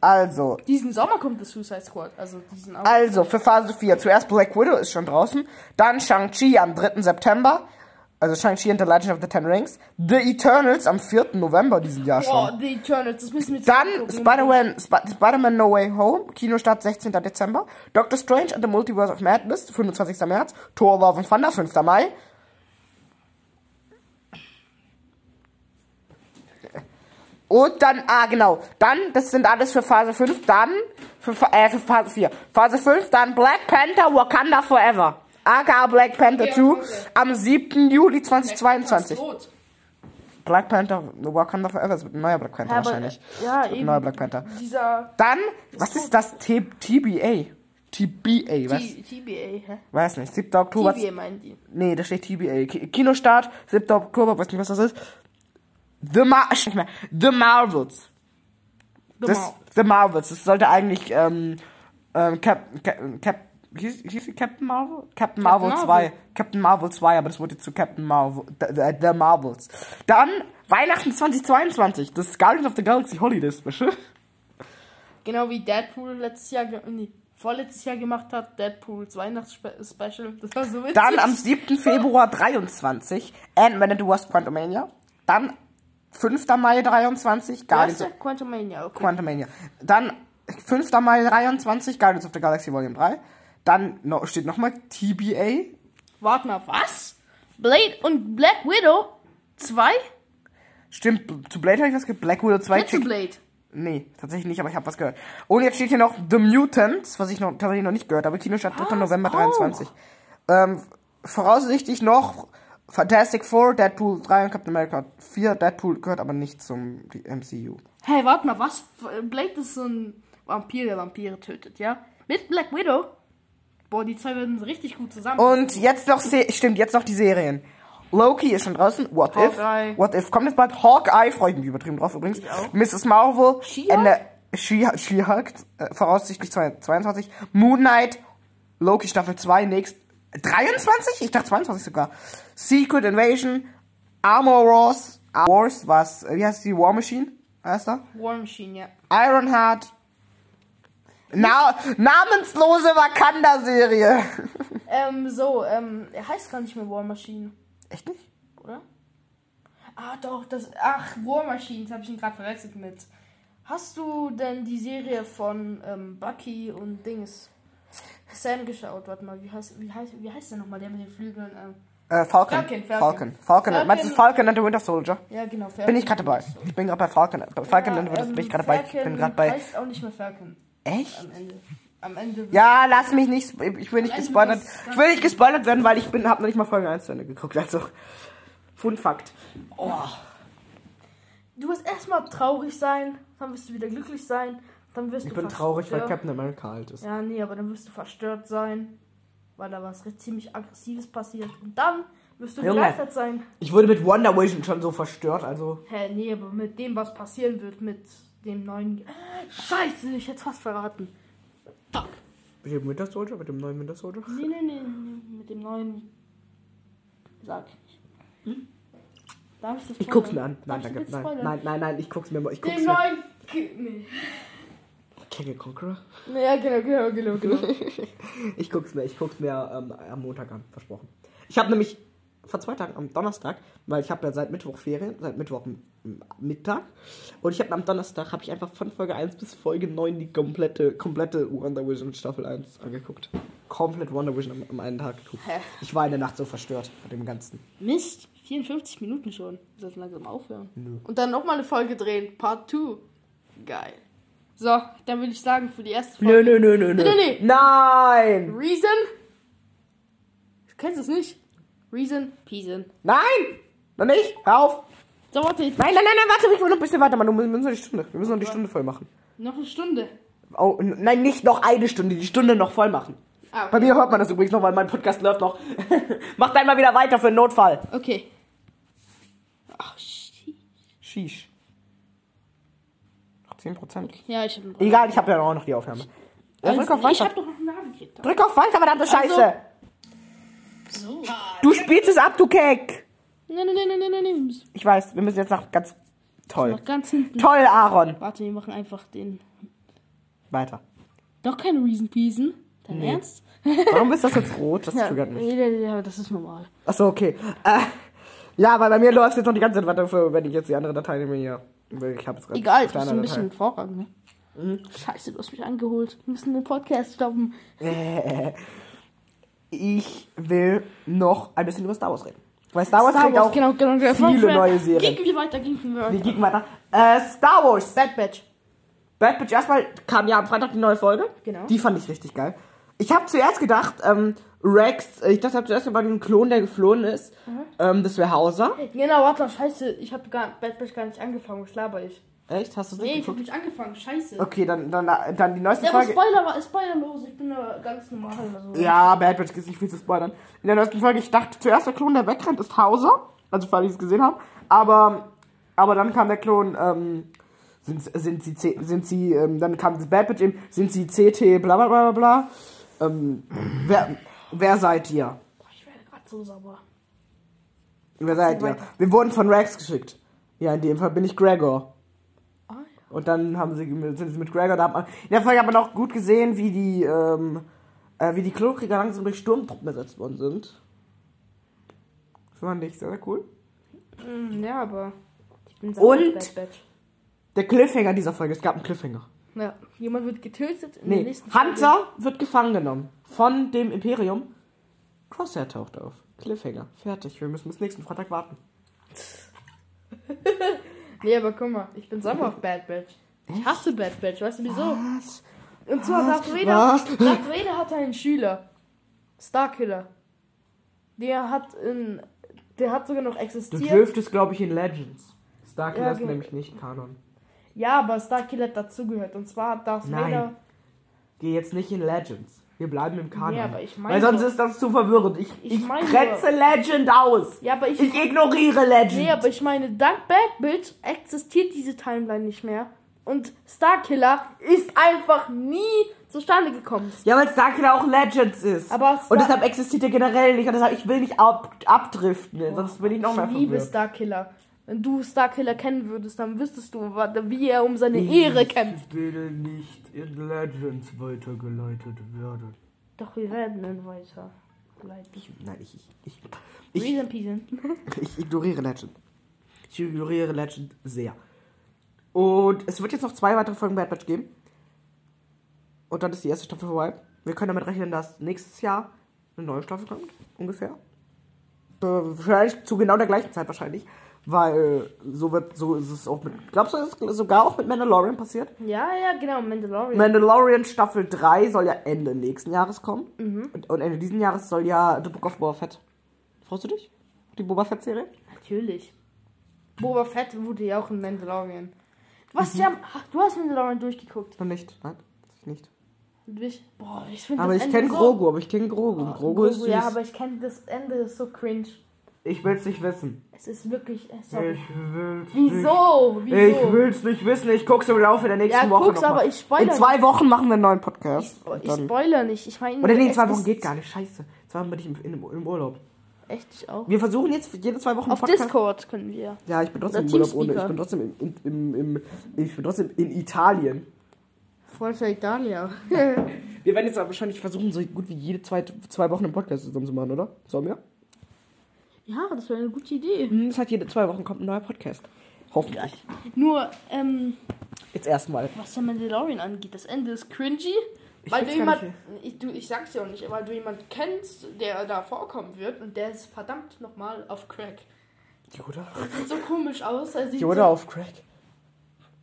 A: Also,
B: Diesen Sommer kommt das Suicide Squad, also diesen August.
A: also, für Phase 4. Zuerst Black Widow ist schon draußen. Dann Shang-Chi am 3. September. Also Shang-Chi and the Legend of the Ten Rings. The Eternals am 4. November diesen Jahr schon.
B: die Eternals, das müssen wir
A: Dann. Spider-Man Sp Spider-Man No Way Home, Kinostart 16. Dezember. Doctor Strange and the Multiverse of Madness, 25. März. Thor Love and Thunder, 5. Mai. Und dann, ah genau, dann, das sind alles für Phase 5, dann, für, äh, für Phase 4. Phase 5, dann Black Panther Wakanda Forever. aka Black Panther
B: Ja,
A: 2
B: okay.
A: am 7. Juli 2022.
B: Tot.
A: Black Panther Wakanda Forever, das wird ein neuer Black Panther
B: Ja, aber,
A: wahrscheinlich.
B: Ja,
A: Das wird ein
B: eben.
A: neuer Black Panther.
B: Dieser
A: Dann, was ist das? T TBA? TBA, was?
B: T- TBA, hä?
A: Weiß nicht, 7. Oktober.
B: TBA meinen die.
A: Nee, da steht TBA. Ki- Kinostart, 7. Oktober, weiß nicht, was das ist. The, Mar. The Marvels.
B: The
A: Das,
B: Mar-
A: The Marvels. Das sollte eigentlich, ähm, ähm, Cap, Cap, Cap, hieß, hieß Captain Marvel? Captain Marvel
B: Marvel.
A: 2. Captain Marvel 2, aber das wurde zu Captain Marvel, The, the, the Marvels. Dann, Weihnachten 2022. Das Guardians of the Galaxy Holiday Special.
B: Genau wie Deadpool letztes Jahr, nee, vorletztes Jahr gemacht hat. Deadpools Weihnachtsspecial. Das war so witzig.
A: Dann am 7. Februar 23 Ant-Man and the Wasp Quantumania. Dann 5. Mai 23 Guardians of
B: Quantumania, okay.
A: Quantumania. Dann 5. Mai 23 Guardians of the Galaxy Volume 3. Dann no, steht nochmal TBA.
B: Warte mal, was? Blade und Black Widow? Zwei?
A: Stimmt, zu Blade habe ich was gehört. Black Widow 2.
B: Nicht zu Blade.
A: Nee, tatsächlich nicht, aber ich habe was gehört. Und jetzt steht hier noch The Mutants, was ich noch, tatsächlich noch nicht gehört habe. Kinostart 3.
B: Was?
A: November
B: Auch?
A: 23. Ähm, voraussichtlich noch Fantastic Four, Deadpool 3 und Captain America 4. Deadpool gehört aber nicht zum MCU.
B: Hey, warte mal, was? Blade ist so ein Vampir, der Vampire tötet, ja? Mit Black Widow? Boah, die zwei werden richtig gut zusammen.
A: Und jetzt noch, Se stimmt, jetzt noch die Serien. Loki ist schon draußen. What
B: Hawkeye.
A: If? What If kommt jetzt bald. Hawkeye, freue ich mich übertrieben drauf übrigens. Mrs. Marvel.
B: She-Hulk?
A: She- She-Hulk, äh, voraussichtlich 22. Moon Knight. Loki Staffel 2, nächst. 23? Ich dachte 22 sogar. Secret Invasion. Armor Wars. Wars, was, wie heißt die? War Machine? Heißt er?
B: War Machine, ja.
A: Ironheart. Na namenslose Wakanda-Serie.
B: Ähm, so, ähm, er heißt gar nicht mehr War Machine,
A: Echt nicht?
B: oder? Ah, doch, das. Ach, War Machine, das habe ich ihn gerade verwechselt mit. Hast du denn die Serie von ähm, Bucky und Dings Sam geschaut? Warte mal, wie heißt, wie heißt, wie heißt der nochmal, der mit den Flügeln? Ähm,
A: Äh, Falcon.
B: Falcon,
A: Falcon.
B: Falcon.
A: Falcon.
B: Falcon.
A: Meinst du Falcon and the Winter Soldier?
B: ja, genau. Falcon.
A: Bin ich gerade dabei. Ich bin gerade bei Falcon. Falcon and the Winter bin ich gerade bei. Ich bin gerade bei.
B: ähm, heißt auch nicht mehr Falcon
A: Echt?
B: am Ende. Am Ende.
A: Ja, lass mich nicht. Ich will nicht gespoilert. Ich will nicht gespoilert werden, weil ich bin, hab noch nicht mal Folge 1 zu Ende geguckt. Also. Fun Fakt. Oh.
B: Du wirst erstmal traurig sein, dann wirst du wieder glücklich sein, dann wirst
A: Ich
B: du
A: bin traurig, weil Captain America alt ist.
B: Ja, nee, aber dann wirst du verstört sein, weil da was ziemlich Aggressives passiert. Und dann wirst du
A: Junge.
B: begeistert sein.
A: Ich wurde mit Wonder Vision schon so verstört, also.
B: Hä, nee, aber mit dem, was passieren wird, mit dem neuen. Scheiße, ich hätte fast verraten. Fuck.
A: Mit dem Winter Soldier? Mit dem neuen Winter Soldier?
B: Nee, nee, nee, nee, mit dem neuen. Sag ich nicht. Darf ich das
A: Ich guck's mir an. Nein, danke. Nein, nein, nein, nein, ich guck's mir mal. Ich guck's
B: Den
A: mir.
B: neuen. Nee.
A: King of Conqueror?
B: Ja, genau, genau, genau, genau.
A: Ich guck's mir, ich guck's mir ähm, am Montag an, versprochen. Ich habe nämlich vor zwei Tagen am Donnerstag, weil ich habe ja seit Mittwoch Ferien, seit Mittwoch Mittag und ich habe am Donnerstag habe ich einfach von Folge 1 bis Folge 9 die komplette komplette Wonder Vision Staffel 1 angeguckt. Komplett Wonder Vision am, am einen Tag geguckt.
B: Hä?
A: Ich war in der Nacht so verstört von dem ganzen.
B: Mist, 54 Minuten schon. Wir sollten langsam aufhören. Und dann nochmal eine Folge drehen. Part 2. Geil. So, dann würde ich sagen, für die erste Folge.
A: Nö, nö, nö, nö, nö. Nein!
B: Reason? Du kennst es nicht? Reason, Peason.
A: Nein! Noch nicht? Hör auf!
B: So, warte, jetzt
A: Nein, nein, nein, nein, warte, ich will noch ein bisschen weiter machen. Wir müssen noch die Stunde. Wir müssen noch die Stunde voll machen.
B: noch eine Stunde.
A: Oh, nein, nicht noch eine Stunde, die Stunde noch voll machen.
B: Ah,
A: Bei
B: okay.
A: mir hört man das übrigens noch, weil mein Podcast läuft noch. Mach dann mal wieder weiter für einen Notfall.
B: Okay. Ach, shit.
A: Sheesh. Noch 10%.
B: Ja, ich hab
A: Egal, ich habe ja auch noch die Aufnahme. Ja, drück auf
B: Also, ich
A: weiter.
B: hab doch noch einen Navigator.
A: Drück auf weiter, verdammte Scheiße.
B: So.
A: Du spielst es ab, du Keck.
B: Nein, nein, nein, nein, nein, nein, wir müssen
A: Ich weiß, wir müssen jetzt nach ganz toll.
B: noch ganz hinten.
A: Toll, Aaron.
B: Warte, wir machen einfach den.
A: Weiter.
B: Doch keine Reason Peason. Dein Ernst?
A: Warum ist das jetzt rot? Das
B: Ja,
A: triggert mich.
B: ja, ja, das ist normal.
A: Achso, okay. Äh, ja, weil bei mir läuft jetzt noch die ganze Zeit weiter, für, wenn ich jetzt die andere Datei nehme hier. Ich habe gerade
B: Egal,
A: der
B: muss ein bisschen Vorrang, ne? Scheiße, du hast mich angeholt. Wir müssen den Podcast stoppen.
A: Datei. Ich will noch ein bisschen über Star Wars reden. Weil Star Wars, kriegt auch
B: genau, genau, genau.
A: viele neue Serien.
B: Gehen wir weiter, gehen wir
A: Wir
B: weiter.
A: gehen weiter. Äh, Star Wars.
B: Bad Batch.
A: Bad Batch erstmal kam ja am Freitag die neue Folge.
B: Genau.
A: Die fand ich richtig geil. Ich habe zuerst gedacht, ähm, Rex, äh, ich dachte hab zuerst bei dem Klon, der geflohen ist,
B: Mhm.
A: ähm, das wäre Hauser.
B: Genau, warte, scheiße. Ich habe gar, Bad Batch gar nicht angefangen. Was laber ich?
A: Echt? Hast du
B: Nee, ich habe
A: geguckt?
B: nicht angefangen. Scheiße.
A: Okay, dann, dann, dann die neueste
B: Ja, aber
A: Folge.
B: Spoiler war spoilerlos. Ich bin da ganz normal. Also.
A: Ja, Bad Batch gibt nicht viel zu spoilern. In der neuesten Folge, ich dachte zuerst, der Klon, der wegrennt, ist Hauser. Also, weil ich es gesehen habe. Aber, aber dann kam der Klon, ähm, sind, sind sie, sind sie, ähm, dann kam das Bad Batch eben, sind sie CT, bla bla bla bla bla. Ähm, wer, wer seid ihr?
B: Boah, ich werde gerade so sauer.
A: Wer seid ihr?
B: weiter.
A: Wir wurden von Rex geschickt. Ja, in dem Fall bin ich Gregor.
B: Ah, ja.
A: Und dann haben sie, sind sie mit Gregor, da hat man, in der Folge hat man auch gut gesehen, wie die, ähm, äh, wie die Klokrieger langsam durch Sturmtruppen ersetzt worden sind. Das fand ich sehr, sehr cool.
B: Hm, ja, aber ich bin sauer
A: Und? Der Cliffhanger dieser Folge, es gab einen Cliffhanger.
B: Ja, jemand wird getötet in der
A: Nee,
B: nächsten Folge.
A: Hunter wird gefangen genommen von dem Imperium. Crosshair taucht auf. Cliffhanger. Fertig. Wir müssen bis nächsten Freitag warten.
B: Nee, aber guck mal, ich bin sauer auf Bad Batch. Ich hasse Bad Batch, weißt du wieso?
A: Was?
B: Und zwar? Darth Vader.
A: Was?
B: Darth Vader hatte einen Schüler. Starkiller. Der hat in. Der hat sogar noch
A: Du
B: existiert.
A: dürftest, glaube ich, in Legends. Starkiller
B: Ja,
A: ist nämlich nicht Kanon.
B: Ja, aber Starkiller hat dazugehört. Und zwar hat Darth
A: Nein.
B: Vader.
A: Geh jetzt nicht in Legends. Wir bleiben im Kanon.
B: Nee, aber ich meine
A: Weil sonst
B: doch-
A: ist das zu verwirrend. Ich,
B: Ich
A: ich,
B: meine
A: grenze Legend aus.
B: Ja, aber ich.
A: Ich ignoriere Legend.
B: nee, aber ich meine, dank Bad Batch existiert diese Timeline nicht mehr. Und Starkiller ist einfach nie zustande gekommen.
A: ja, weil Starkiller auch Legends ist.
B: Aber Star-
A: und deshalb existiert er generell nicht. Und deshalb, ich will nicht ab, abdriften. Sonst bin ich noch mehr
B: Ich liebe
A: verwirrt.
B: Starkiller. Wenn du Starkiller kennen würdest, dann wüsstest du, wie er um seine Ehre kämpft.
A: Ich will nicht in Legends weitergeleitet werden.
B: Doch, wir werden dann weiter. Leiten.
A: Nein, ich, ich, ich, ich, ich ignoriere Legend. Ich ignoriere Legend sehr. Und es wird jetzt noch zwei weitere Folgen Bad Batch geben. Und dann ist die erste Staffel vorbei. Wir können damit rechnen, dass nächstes Jahr eine neue Staffel kommt. Ungefähr. Äh, Wahrscheinlich zu genau der gleichen Zeit wahrscheinlich. Weil so wird, so ist es auch mit. Glaubst du, ist es sogar auch mit Mandalorian passiert?
B: Ja, ja, genau, Mandalorian.
A: Mandalorian Staffel 3 soll ja Ende nächsten Jahres kommen. Und, und Ende diesen Jahres soll ja The Book of Boba Fett. Freust du dich? Die Boba Fett-Serie?
B: Natürlich. Boba Fett wurde ja auch in Mandalorian. Du
A: Mhm.
B: hast ja, du hast Mandalorian durchgeguckt.
A: Noch nicht. Nein, ich nicht.
B: Ich, boah, ich finde
A: Aber
B: das
A: ich kenne
B: so,
A: Grogu, aber ich kenne Grogu.
B: Oh,
A: Grogu ist süß.
B: Ja, aber ich kenne das Ende ist so cringe.
A: Ich will's nicht wissen.
B: Es ist wirklich, äh, sorry.
A: Ich will's
B: Wieso?
A: nicht.
B: Wieso?
A: Ich will's nicht wissen. Ich guck's im Laufe der nächsten
B: Ja,
A: Woche
B: guck's, aber ich spoilere
A: In zwei Wochen machen wir einen neuen Podcast.
B: Ich, ich
A: dann-
B: spoiler nicht. Ich meine,
A: Oder nee, in zwei Wochen geht gar nicht. Scheiße. Zwei Wochen bin ich im, in, im Urlaub.
B: Echt, ich auch.
A: Wir versuchen jetzt jede zwei Wochen
B: Auf
A: Podcast-
B: Discord können wir.
A: Ja, ich bin trotzdem
B: Oder
A: im Urlaub ohne. Ich bin trotzdem im, im, im, ich bin trotzdem in Italien.
B: Voll für Italia.
A: Wir werden jetzt aber wahrscheinlich versuchen, so gut wie jede zwei, zwei Wochen einen Podcast zusammen zu machen, oder? Sollen wir?
B: Ja, das wäre eine gute Idee.
A: Hm, Das heißt, jede zwei Wochen kommt ein neuer Podcast. Hoffentlich.
B: Nur, ähm,
A: Jetzt erstmal.
B: was der Mandalorian angeht, das Ende ist cringy.
A: Ich
B: weil du
A: find's gar
B: jemand, ich, du, ich sag's ja auch nicht, weil du jemand kennst, der da vorkommen wird und der ist verdammt nochmal auf Crack.
A: Yoda?
B: Sieht so komisch aus. Er sieht
A: Yoda
B: so,
A: auf Crack.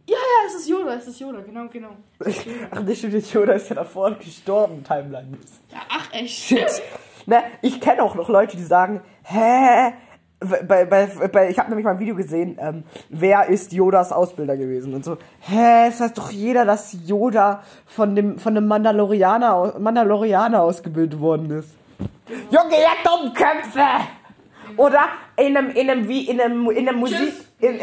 B: Ja, ja, es ist Yoda, es ist Yoda, genau, genau.
A: Ach, nicht stimmt, Yoda ist ja davor gestorben, Timeline.
B: Ja, ach echt.
A: Shit. Ne, ich kenne auch noch Leute, die sagen, hä, bei, bei, bei, ich habe nämlich mal ein Video gesehen, ähm, wer ist Yodas Ausbilder gewesen und so. Hä, es weiß doch jeder, dass Yoda von dem von dem Mandalorianer Mandalorianer ausgebildet worden ist. Junge, ihr Dummköpfe! Oder in einem in einem wie in einem in einem Musik in,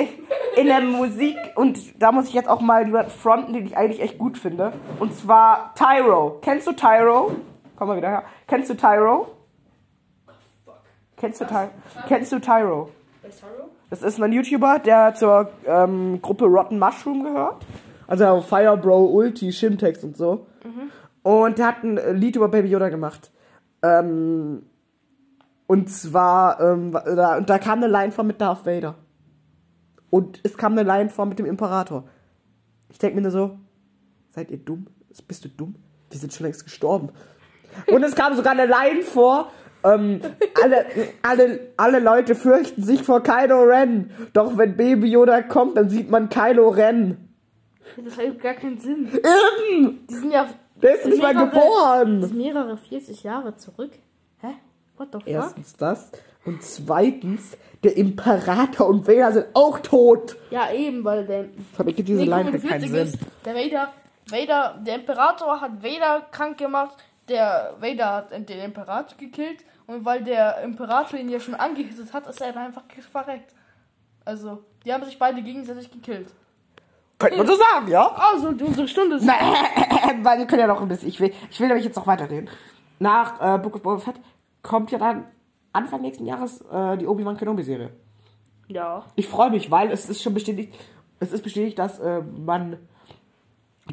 A: in einer Musik und da muss ich jetzt auch mal jemanden fronten, den ich eigentlich echt gut finde. Und zwar Tyro. Kennst du Tyro? Komm mal wieder her. Kennst du Tyro? Kennst du, Ty Kennst du Tyro? Das ist ein YouTuber, der zur ähm, Gruppe Rotten Mushroom gehört. Also Fire Bro, Ulti, Shimtex und so. Und der hat ein Lied über Baby Yoda gemacht. Ähm, und zwar, ähm, da, und da kam eine Line vor mit Darth Vader. Und es kam eine Line vor mit dem Imperator. Ich denke mir nur so, seid ihr dumm? Bist du dumm? Die sind schon längst gestorben. Und es kam sogar eine Line vor, ähm, alle, alle, alle Leute fürchten sich vor Kylo Ren. Doch wenn Baby Yoda kommt, dann sieht man Kylo Ren.
B: Das ergibt gar keinen Sinn.
A: Eben!
B: Die sind ja
A: Der ist nicht mal
B: mehrere-
A: geboren.
B: mehrere 40 Jahre zurück. Hä? What the fuck?
A: Erstens das. Und zweitens, der Imperator und Vader sind auch tot.
B: Ja, eben, weil der
A: Das ergibt diese Line hat
B: 45
A: keinen Sinn.
B: ist, der Vader, Vader, der Imperator hat Vader krank gemacht, der Vader hat den Imperator gekillt und weil der Imperator ihn ja schon angehittet hat, ist er dann einfach verreckt. Also, die haben sich beide gegenseitig gekillt.
A: Könnte man so sagen, ja?
B: Also, unsere Stunde ist.
A: Weil wir können ja noch ein bisschen. Ich will, ich will nämlich jetzt noch weiterreden. Nach äh, Book of Boba Fett kommt ja dann Anfang nächsten Jahres äh, die Obi-Wan Kenobi-Serie.
B: Ja.
A: Ich freue mich, weil es ist schon bestätigt, es ist bestätigt, dass äh, man,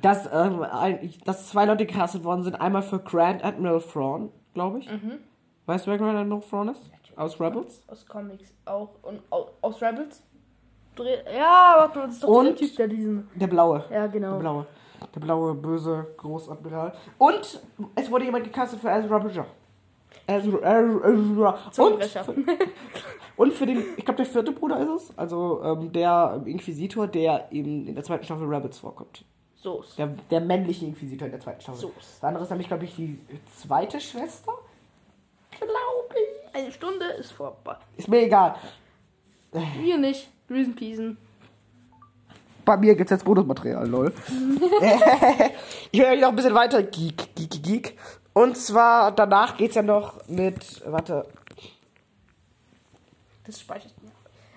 A: dass, ähm, ein, dass zwei Leute gecastet worden sind. Einmal für Grand Admiral Thrawn, glaube ich. Weißt du, wer Grand Admiral Thrawn ist? Aus Rebels?
B: Aus Comics auch. Und au- aus Rebels? Ja, warte mal, das ist doch
A: Und-
B: der Typ, der diesen.
A: Der Blaue.
B: Ja,
A: Der
B: genau.
A: blaue. Der blaue, böse Großadmiral. Und es wurde jemand gecastet für Ezra Bridger. Ezra, Ezra, Ezra. Und, und für den, ich glaube, der vierte Bruder ist es. Also ähm, der Inquisitor, der eben in der zweiten Staffel Rebels vorkommt.
B: So's.
A: Der, der männliche Inquisitor in der zweiten Staffel.
B: So.
A: Das andere ist nämlich, glaube ich, die zweite Schwester. Glaube ich.
B: Eine Stunde ist vorbei.
A: Ist mir egal.
B: Wir nicht. Riesenpiesen.
A: Bei mir gibt's jetzt Bonusmaterial, lol. ich höre noch ein bisschen weiter geek, geek, geek. Und zwar danach geht's ja noch mit, warte,
B: Das speichert mir.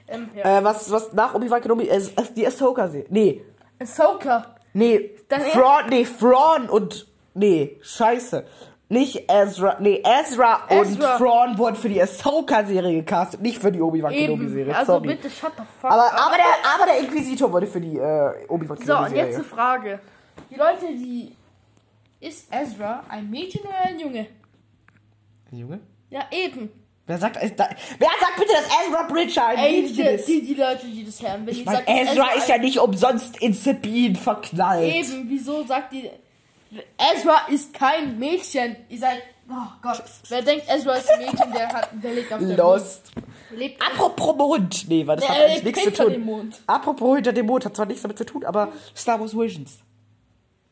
B: Ähm, ja.
A: äh, was, was nach Obi-Wan Kenobi, äh, äh, die Ahsoka-Serie. Nee,
B: Ahsoka.
A: Nee,
B: Dann-
A: Thrawn, nee, Thrawn und, nee, scheiße. Nicht Ezra, nee, Ezra, und
B: Ezra.
A: Thrawn wurden für die Ahsoka-Serie gecastet, nicht für die Obi-Wan
B: Eben.
A: Kenobi-Serie,
B: Also
A: sorry.
B: bitte shut the fuck
A: Aber,
B: up.
A: aber, der, aber der Inquisitor wurde für die äh, Obi-Wan
B: So, und
A: Kenobi-Serie.
B: jetzt eine Frage. Die Leute, die. Ist Ezra ein Mädchen oder ein Junge?
A: Junge?
B: Ja, eben.
A: Wer sagt, äh, da, wer sagt bitte, dass Ezra Bridger ein
B: Ey,
A: Mädchen
B: die,
A: ist?
B: die, die Leute, die das hören. Wenn
A: Ich
B: die
A: meine,
B: sagen,
A: Ezra ist ja nicht umsonst in Sabine verknallt.
B: Eben, wieso sagt die. Ezra ist kein Mädchen. Ihr seid. Oh Gott. Wer denkt, Ezra ist ein Mädchen, der, hat, der lebt auf der
A: Lost.
B: Mond. Lebt
A: Apropos Mond. Nee, weil das
B: Der
A: hat eigentlich nichts zu
B: hinter
A: tun.
B: dem Mond.
A: Apropos hinter dem Mond hat zwar nichts damit zu tun, aber Star Wars Visions.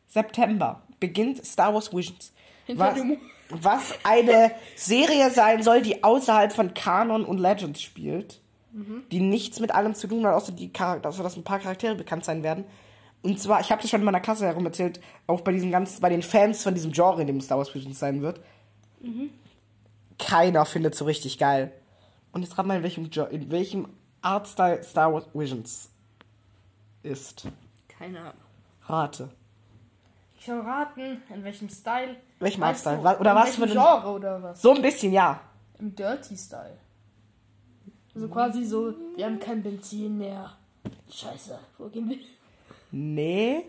A: September beginnt Star Wars Visions.
B: Hinter
A: was,
B: dem Mond.
A: Was eine Serie sein soll, die außerhalb von Kanon und Legends spielt.
B: Mhm.
A: Die nichts mit allem zu tun hat, außer, die, außer dass ein paar Charaktere bekannt sein werden. Und zwar, ich habe das schon in meiner Klasse herum erzählt, auch bei diesen ganz, bei den Fans von diesem Genre, in dem Star Wars Visions sein wird. Keiner findet so richtig geil. Und jetzt rat mal, in welchem, Jo- in welchem Artstyle Star Wars Visions ist.
B: Keine Ahnung.
A: Rate.
B: Ich soll raten, in welchem Style.
A: Welchem
B: Weißt
A: Artstyle?
B: du,
A: oder was für ein-
B: Genre oder was?
A: So ein bisschen, ja.
B: Im Dirty Style. Also quasi so, wir haben kein Benzin mehr. Scheiße, wo gehen wir?
A: Nee.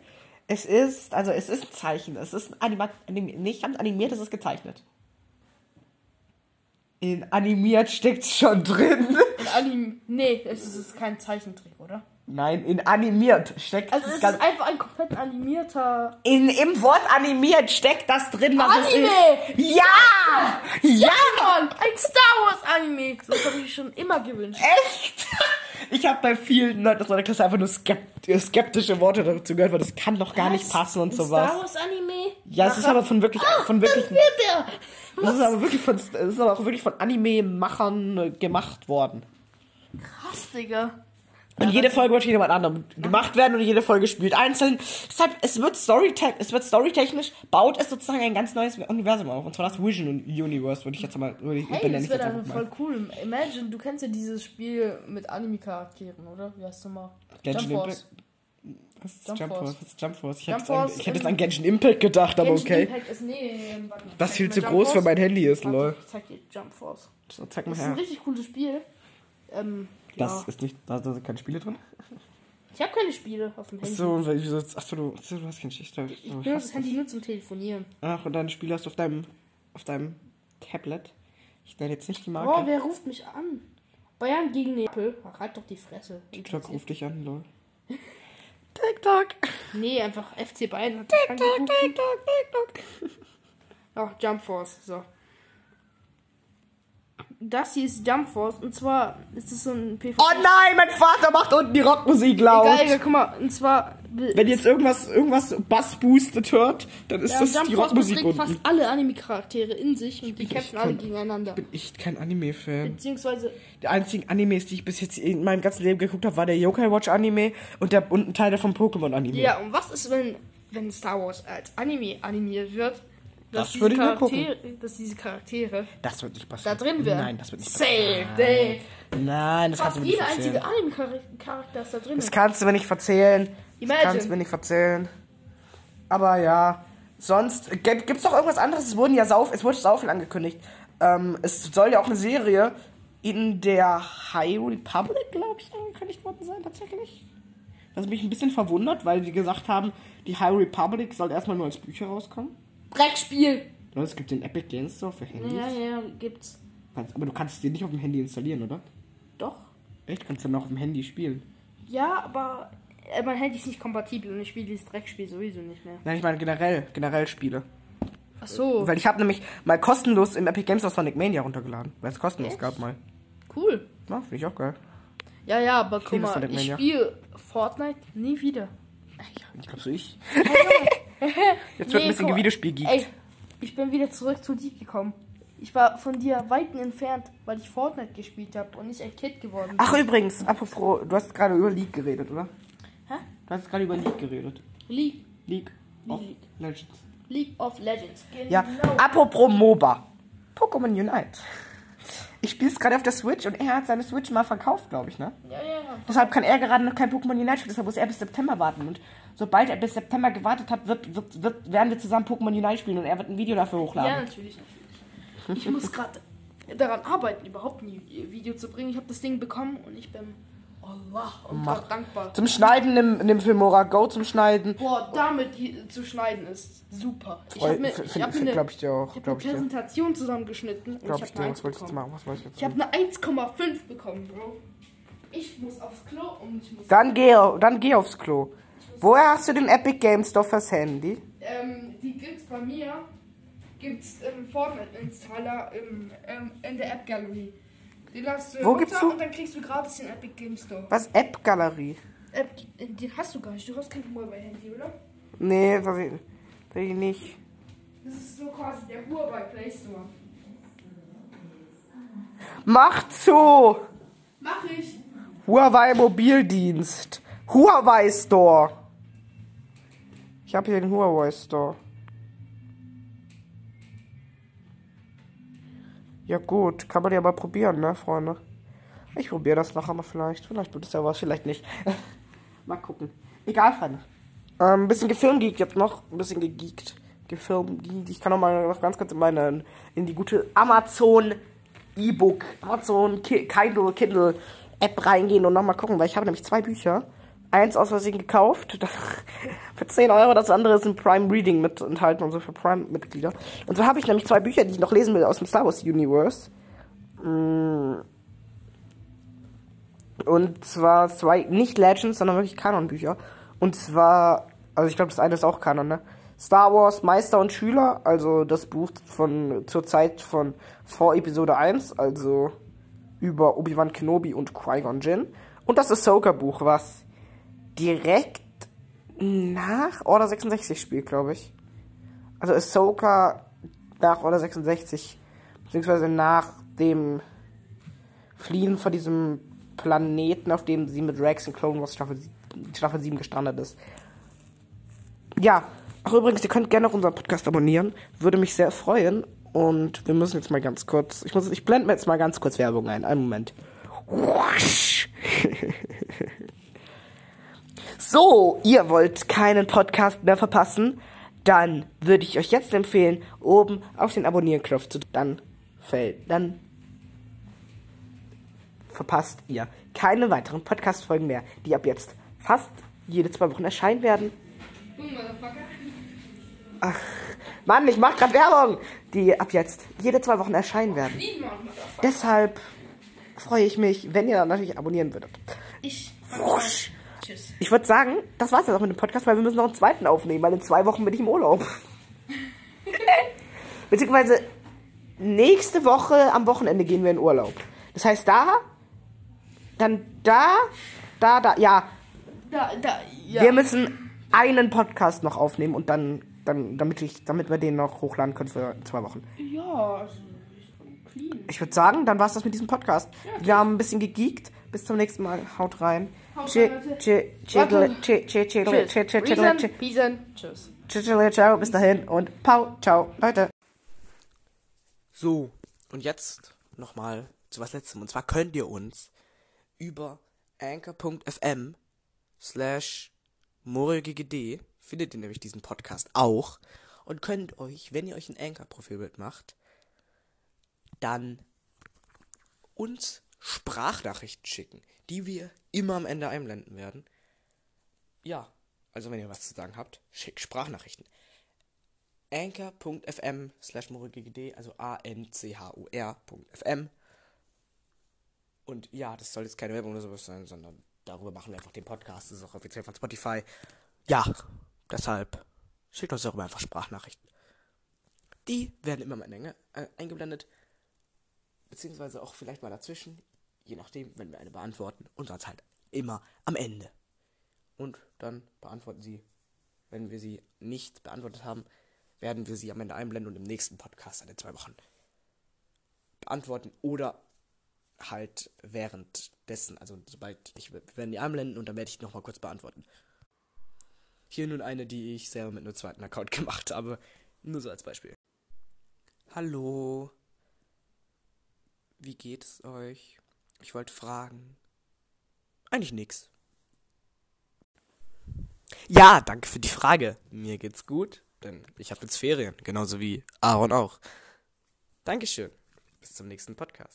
A: Es ist, also es ist ein Zeichen. Es ist ein Anima anim nicht ganz animiert, es ist gezeichnet. In animiert steckt's schon drin.
B: In Anim. Nee, es es ist kein Zeichentrick, oder?
A: Nein, in animiert steckt
B: Also
A: das
B: es ist einfach ein komplett animierter.
A: In, Im Wort animiert steckt das drin, was
B: Anime!
A: es ist. Ja! Ja!
B: Mann, ein Star Wars Anime! Das habe ich schon immer gewünscht.
A: Echt? Ich habe bei vielen Leuten aus meiner Klasse einfach nur skept skeptische Worte dazu gehört, weil das kann doch gar nicht
B: Was?
A: passen und
B: Ein
A: sowas.
B: Star Wars Anime?
A: Ja, es ist aber von wirklich, von wirklich,
B: Das wird der!
A: das ist aber wirklich von, es ist aber auch wirklich von Anime-Machern gemacht worden.
B: Krass, Digga.
A: Und jede Folge wird von jemand anderem gemacht werden und jede Folge spielt einzeln. Deshalb, es wird, storyte es wird storytechnisch, baut es sozusagen ein ganz neues Universum auf. Und zwar das Vision Universe, würde ich jetzt mal, würde ich,
B: Hey, das
A: ich
B: wäre dann
A: einfach
B: voll
A: mal.
B: cool. Imagine, du kennst ja dieses Spiel mit Anime-Charakteren, oder? Wie heißt du mal?
A: Genshin
B: Jump. Force.
A: Was ist
B: Jump
A: Jump
B: Force.
A: Was ist Jump Force? Ich
B: Jump
A: hätte, jetzt an,
B: Force
A: ich hätte jetzt
B: im-
A: an Genshin Impact gedacht, aber
B: Genshin
A: okay.
B: Impact ist, nee, warte mal.
A: Was
B: Zeig
A: viel zu
B: Jump
A: groß für
B: Force.
A: mein Handy ist,
B: Warte,
A: lol.
B: Ich zeig dir Jump Force.
A: So, zeig mal
B: Das ist ein richtig cooles Spiel. Ähm,
A: Das ist nicht, da sind keine Spiele drin.
B: Ich habe keine Spiele auf dem Handy.
A: So, weil- wieso, achso, du, achso, du hast kein Schicht.
B: Ich benutze das Handy nur zum Telefonieren.
A: Ach, und deine Spiele hast du auf deinem, auf deinem Tablet. Ich nenne jetzt nicht die
B: Oh,
A: Marke.
B: wer ruft mich an? Bayern gegen Neapel. Ach, halt doch die Fresse.
A: TikTok ruft dich an, lol. TikTok.
B: Nee, einfach FC Bayern angerufen.
A: TikTok, TikTok.
B: Ach, Jump Force. So. Das hier ist Jump Force. Und zwar ist es so ein PvP.
A: Oh nein, mein Vater macht unten die Rockmusik laut.
B: Egal, egal, guck mal. Und zwar.
A: Wenn jetzt irgendwas, irgendwas Bass boostet hört, dann ist
B: ja,
A: das
B: Jump
A: die
B: Force
A: Rockmusik unten.
B: fast alle Anime-Charaktere in sich und die kämpfen alle gegeneinander.
A: bin echt kein Anime-Fan.
B: Beziehungsweise,
A: Die einzigen Animes, die ich bis jetzt in meinem ganzen Leben geguckt habe, war der Yokai Watch Anime und, der, und ein Teil davon Pokémon Anime.
B: ja, und was ist, wenn, wenn Star Wars als Anime animiert wird? Dass
A: Das
B: diese
A: würde ich mir
B: Charaktere, dass diese Charaktere
A: Das wird nicht
B: da
A: passieren.
B: drin wären.
A: Nein, das wird nicht
B: Safe,
A: passieren.
B: day.
A: Nein, das kannst
B: Fast
A: du mir nicht
B: jeder
A: erzählen.
B: einzige Anime-Charakter ist da drin.
A: Das kannst du mir nicht erzählen. Das
B: Imagine.
A: kannst du mir nicht erzählen. Aber ja, sonst gibt, gibt's doch irgendwas anderes. Es wurden ja sau, es wurde sau viel angekündigt. Ähm, es soll ja auch eine Serie in der High Republic, glaube ich, angekündigt worden sein, tatsächlich. Das hat mich ein bisschen verwundert, weil sie gesagt haben, die High Republic soll erstmal nur als Bücher rauskommen.
B: Dreckspiel.
A: Und es gibt den Epic Games Store für Handys.
B: Ja, ja, gibt's.
A: Aber du kannst es dir nicht auf dem Handy installieren, oder?
B: Doch.
A: Echt? Kannst du dann auch auf dem Handy spielen?
B: Ja, aber äh, mein Handy ist nicht kompatibel und ich spiele dieses Dreckspiel sowieso nicht mehr.
A: Nein, ich meine generell, generell Spiele.
B: Ach so,
A: Weil ich habe nämlich mal kostenlos im Epic Games Store Sonic Mania runtergeladen. Weil es kostenlos
B: Echt?
A: gab mal.
B: cool.
A: Ja, finde ich auch geil.
B: Ja, ja, aber guck
A: liebe
B: mal,
A: Sonic
B: ich spiele Fortnite nie wieder.
A: Ich glaube so ich. Jetzt wird ein bisschen. Videospiel geekt.
B: Ey, ich bin wieder zurück zu dir gekommen. Ich war von dir weiten entfernt, weil ich Fortnite gespielt habe und nicht ein Kid geworden bin.
A: Ach übrigens, apropos, du hast gerade über League geredet, oder?
B: Hä?
A: Du hast gerade über League geredet.
B: League,
A: League of
B: League.
A: Legends.
B: League of Legends. Genau.
A: Ja, apropos MOBA. Pokémon Unite. Ich spiele es gerade auf der Switch und er hat seine Switch mal verkauft, glaube ich, ne?
B: Ja, ja.
A: Deshalb kann er gerade noch kein Pokémon Unite spielen, deshalb muss er bis September warten. Und sobald er bis September gewartet hat, wird, wird, wird, werden wir zusammen Pokémon Unite spielen und er wird ein Video dafür hochladen.
B: Ja, natürlich, natürlich. Ich muss gerade daran arbeiten, überhaupt ein Video zu bringen. Ich habe das Ding bekommen und ich bin Allah und
A: Mach.
B: Dankbar.
A: Zum Schneiden nimm, nimm Filmora Go zum Schneiden.
B: Boah, damit die, zu schneiden ist super. Ich habe mir, ich hab mir eine,
A: ich dir auch,
B: ich eine. Präsentation zusammengeschnitten und
A: Glaub
B: ich habe eine
A: was
B: 1
A: wolltest du jetzt
B: bekommen. Ich habe eine 1,5 bekommen, Bro. Ich muss aufs Klo und ich muss...
A: Dann geh, dann geh aufs Klo. Woher hast du den Epic Game Store fürs Handy?
B: Ähm, die gibt's bei mir. Gibt's im Fortnite-Installer im, ähm, in der App-Galerie. Den lädst du
A: Wo gibt's du?
B: und dann kriegst du gratis den Epic Game Store.
A: Was? App Galerie?
B: App, den hast du gar nicht. Du hast kein Huawei-Handy, oder?
A: Nee, das ich, das ich nicht.
B: Das ist so quasi der Huawei Play Store.
A: Mach zu!
B: Mach ich.
A: Huawei Mobildienst. Huawei Store. Ich habe hier den Huawei Store. Ja gut, kann man ja mal probieren, ne, Freunde? Ich probiere das nachher mal vielleicht. Vielleicht wird es ja was, vielleicht nicht. mal gucken. Egal, Freunde. Ähm, ein bisschen gefilmgeekt jetzt noch. Ein bisschen gegeekt. Gefilmgeekt. Ich kann noch mal noch ganz kurz in meine, in die gute Amazon E-Book, Amazon Ki Kindle, Kindle App reingehen und nochmal gucken, weil ich habe nämlich zwei Bücher. Eins aus Versehen gekauft, für 10 Euro, das andere ist ein Prime Reading mit enthalten und so für Prime-Mitglieder. Und so habe ich nämlich zwei Bücher, die ich noch lesen will aus dem Star Wars Universe. Mm. Und zwar zwei, nicht Legends, sondern wirklich Kanon-Bücher. Und zwar, also ich glaube, das eine ist auch Kanon, ne? Star Wars Meister und Schüler, also das Buch von zur Zeit von vor Episode 1, also über Obi-Wan Kenobi und Qui-Gon Jinn. Und das Ahsoka-Buch, was direkt nach Order 66 spielt, glaube ich. Also Ahsoka nach Order 66, beziehungsweise nach dem Fliehen von diesem Planeten, auf dem sie mit Rex in Clone Wars Staffel, Staffel 7 gestrandet ist. Ja, ach übrigens, ihr könnt gerne auch unseren Podcast abonnieren. Würde mich sehr freuen. Und wir müssen jetzt mal ganz kurz. Ich ich blende mir jetzt mal ganz kurz Werbung ein. Einen Moment. so, ihr wollt keinen Podcast mehr verpassen? Dann würde ich euch jetzt empfehlen, oben auf den Abonnieren-Knopf zu dann fällt, dann verpasst ihr keine weiteren Podcast-Folgen mehr, die ab jetzt fast jede zwei Wochen erscheinen werden. Ach, Mann, ich mach grad Werbung, die ab jetzt jede zwei Wochen erscheinen werden. Deshalb freue ich mich, wenn ihr natürlich abonnieren würdet.
B: Ich.
A: Wusch.
B: Tschüss.
A: Ich würde sagen, das war's jetzt auch mit dem Podcast, weil wir müssen noch einen zweiten aufnehmen, weil in zwei Wochen bin ich im Urlaub. Beziehungsweise nächste Woche am Wochenende gehen wir in Urlaub. Das heißt da, dann da, da, da, ja.
B: Da, da, ja.
A: Wir müssen einen Podcast noch aufnehmen und dann, dann damit, ich, damit wir den noch hochladen können für zwei Wochen.
B: Ja, also, clean.
A: Ich würde sagen, dann war's das mit diesem Podcast. Wir haben ein bisschen gegeekt. Bis zum nächsten Mal. Haut rein.
B: Tschüss. tschüss.
A: Ciao, bis dahin und Pau, ciao, Leute. So, und jetzt nochmal zu was Letztem. Und zwar könnt ihr uns über anchor.fm slash morgd findet ihr nämlich diesen Podcast auch und könnt euch, wenn ihr euch ein Anchor-Profilbild macht, dann uns Sprachnachrichten schicken, die wir immer am Ende einblenden werden. Ja, also wenn ihr was zu sagen habt, schickt Sprachnachrichten. anchor.fm slash morgd, also a-n-c-h-u-r.fm. Und ja, das soll jetzt keine Werbung oder sowas sein, sondern darüber machen wir einfach den Podcast. Das ist auch offiziell von Spotify. Ja, deshalb schickt uns darüber einfach Sprachnachrichten. Die werden immer am Ende äh, eingeblendet. Beziehungsweise auch vielleicht mal dazwischen. Je nachdem, wenn wir eine beantworten. Und sonst halt immer am Ende. Und dann beantworten sie. Wenn wir sie nicht beantwortet haben, werden wir sie am Ende einblenden und im nächsten Podcast in zwei Wochen beantworten. Oder halt währenddessen. Also sobald ich wir werden die einblenden und dann werde ich nochmal kurz beantworten. Hier nun eine, die ich selber mit einem zweiten Account gemacht habe. Nur so als Beispiel. Hallo. Wie geht's euch? Ich wollte fragen. Eigentlich nix. Ja, danke für die Frage. Mir geht's gut, denn ich habe jetzt Ferien, genauso wie Aaron auch. Dankeschön. Bis zum nächsten Podcast.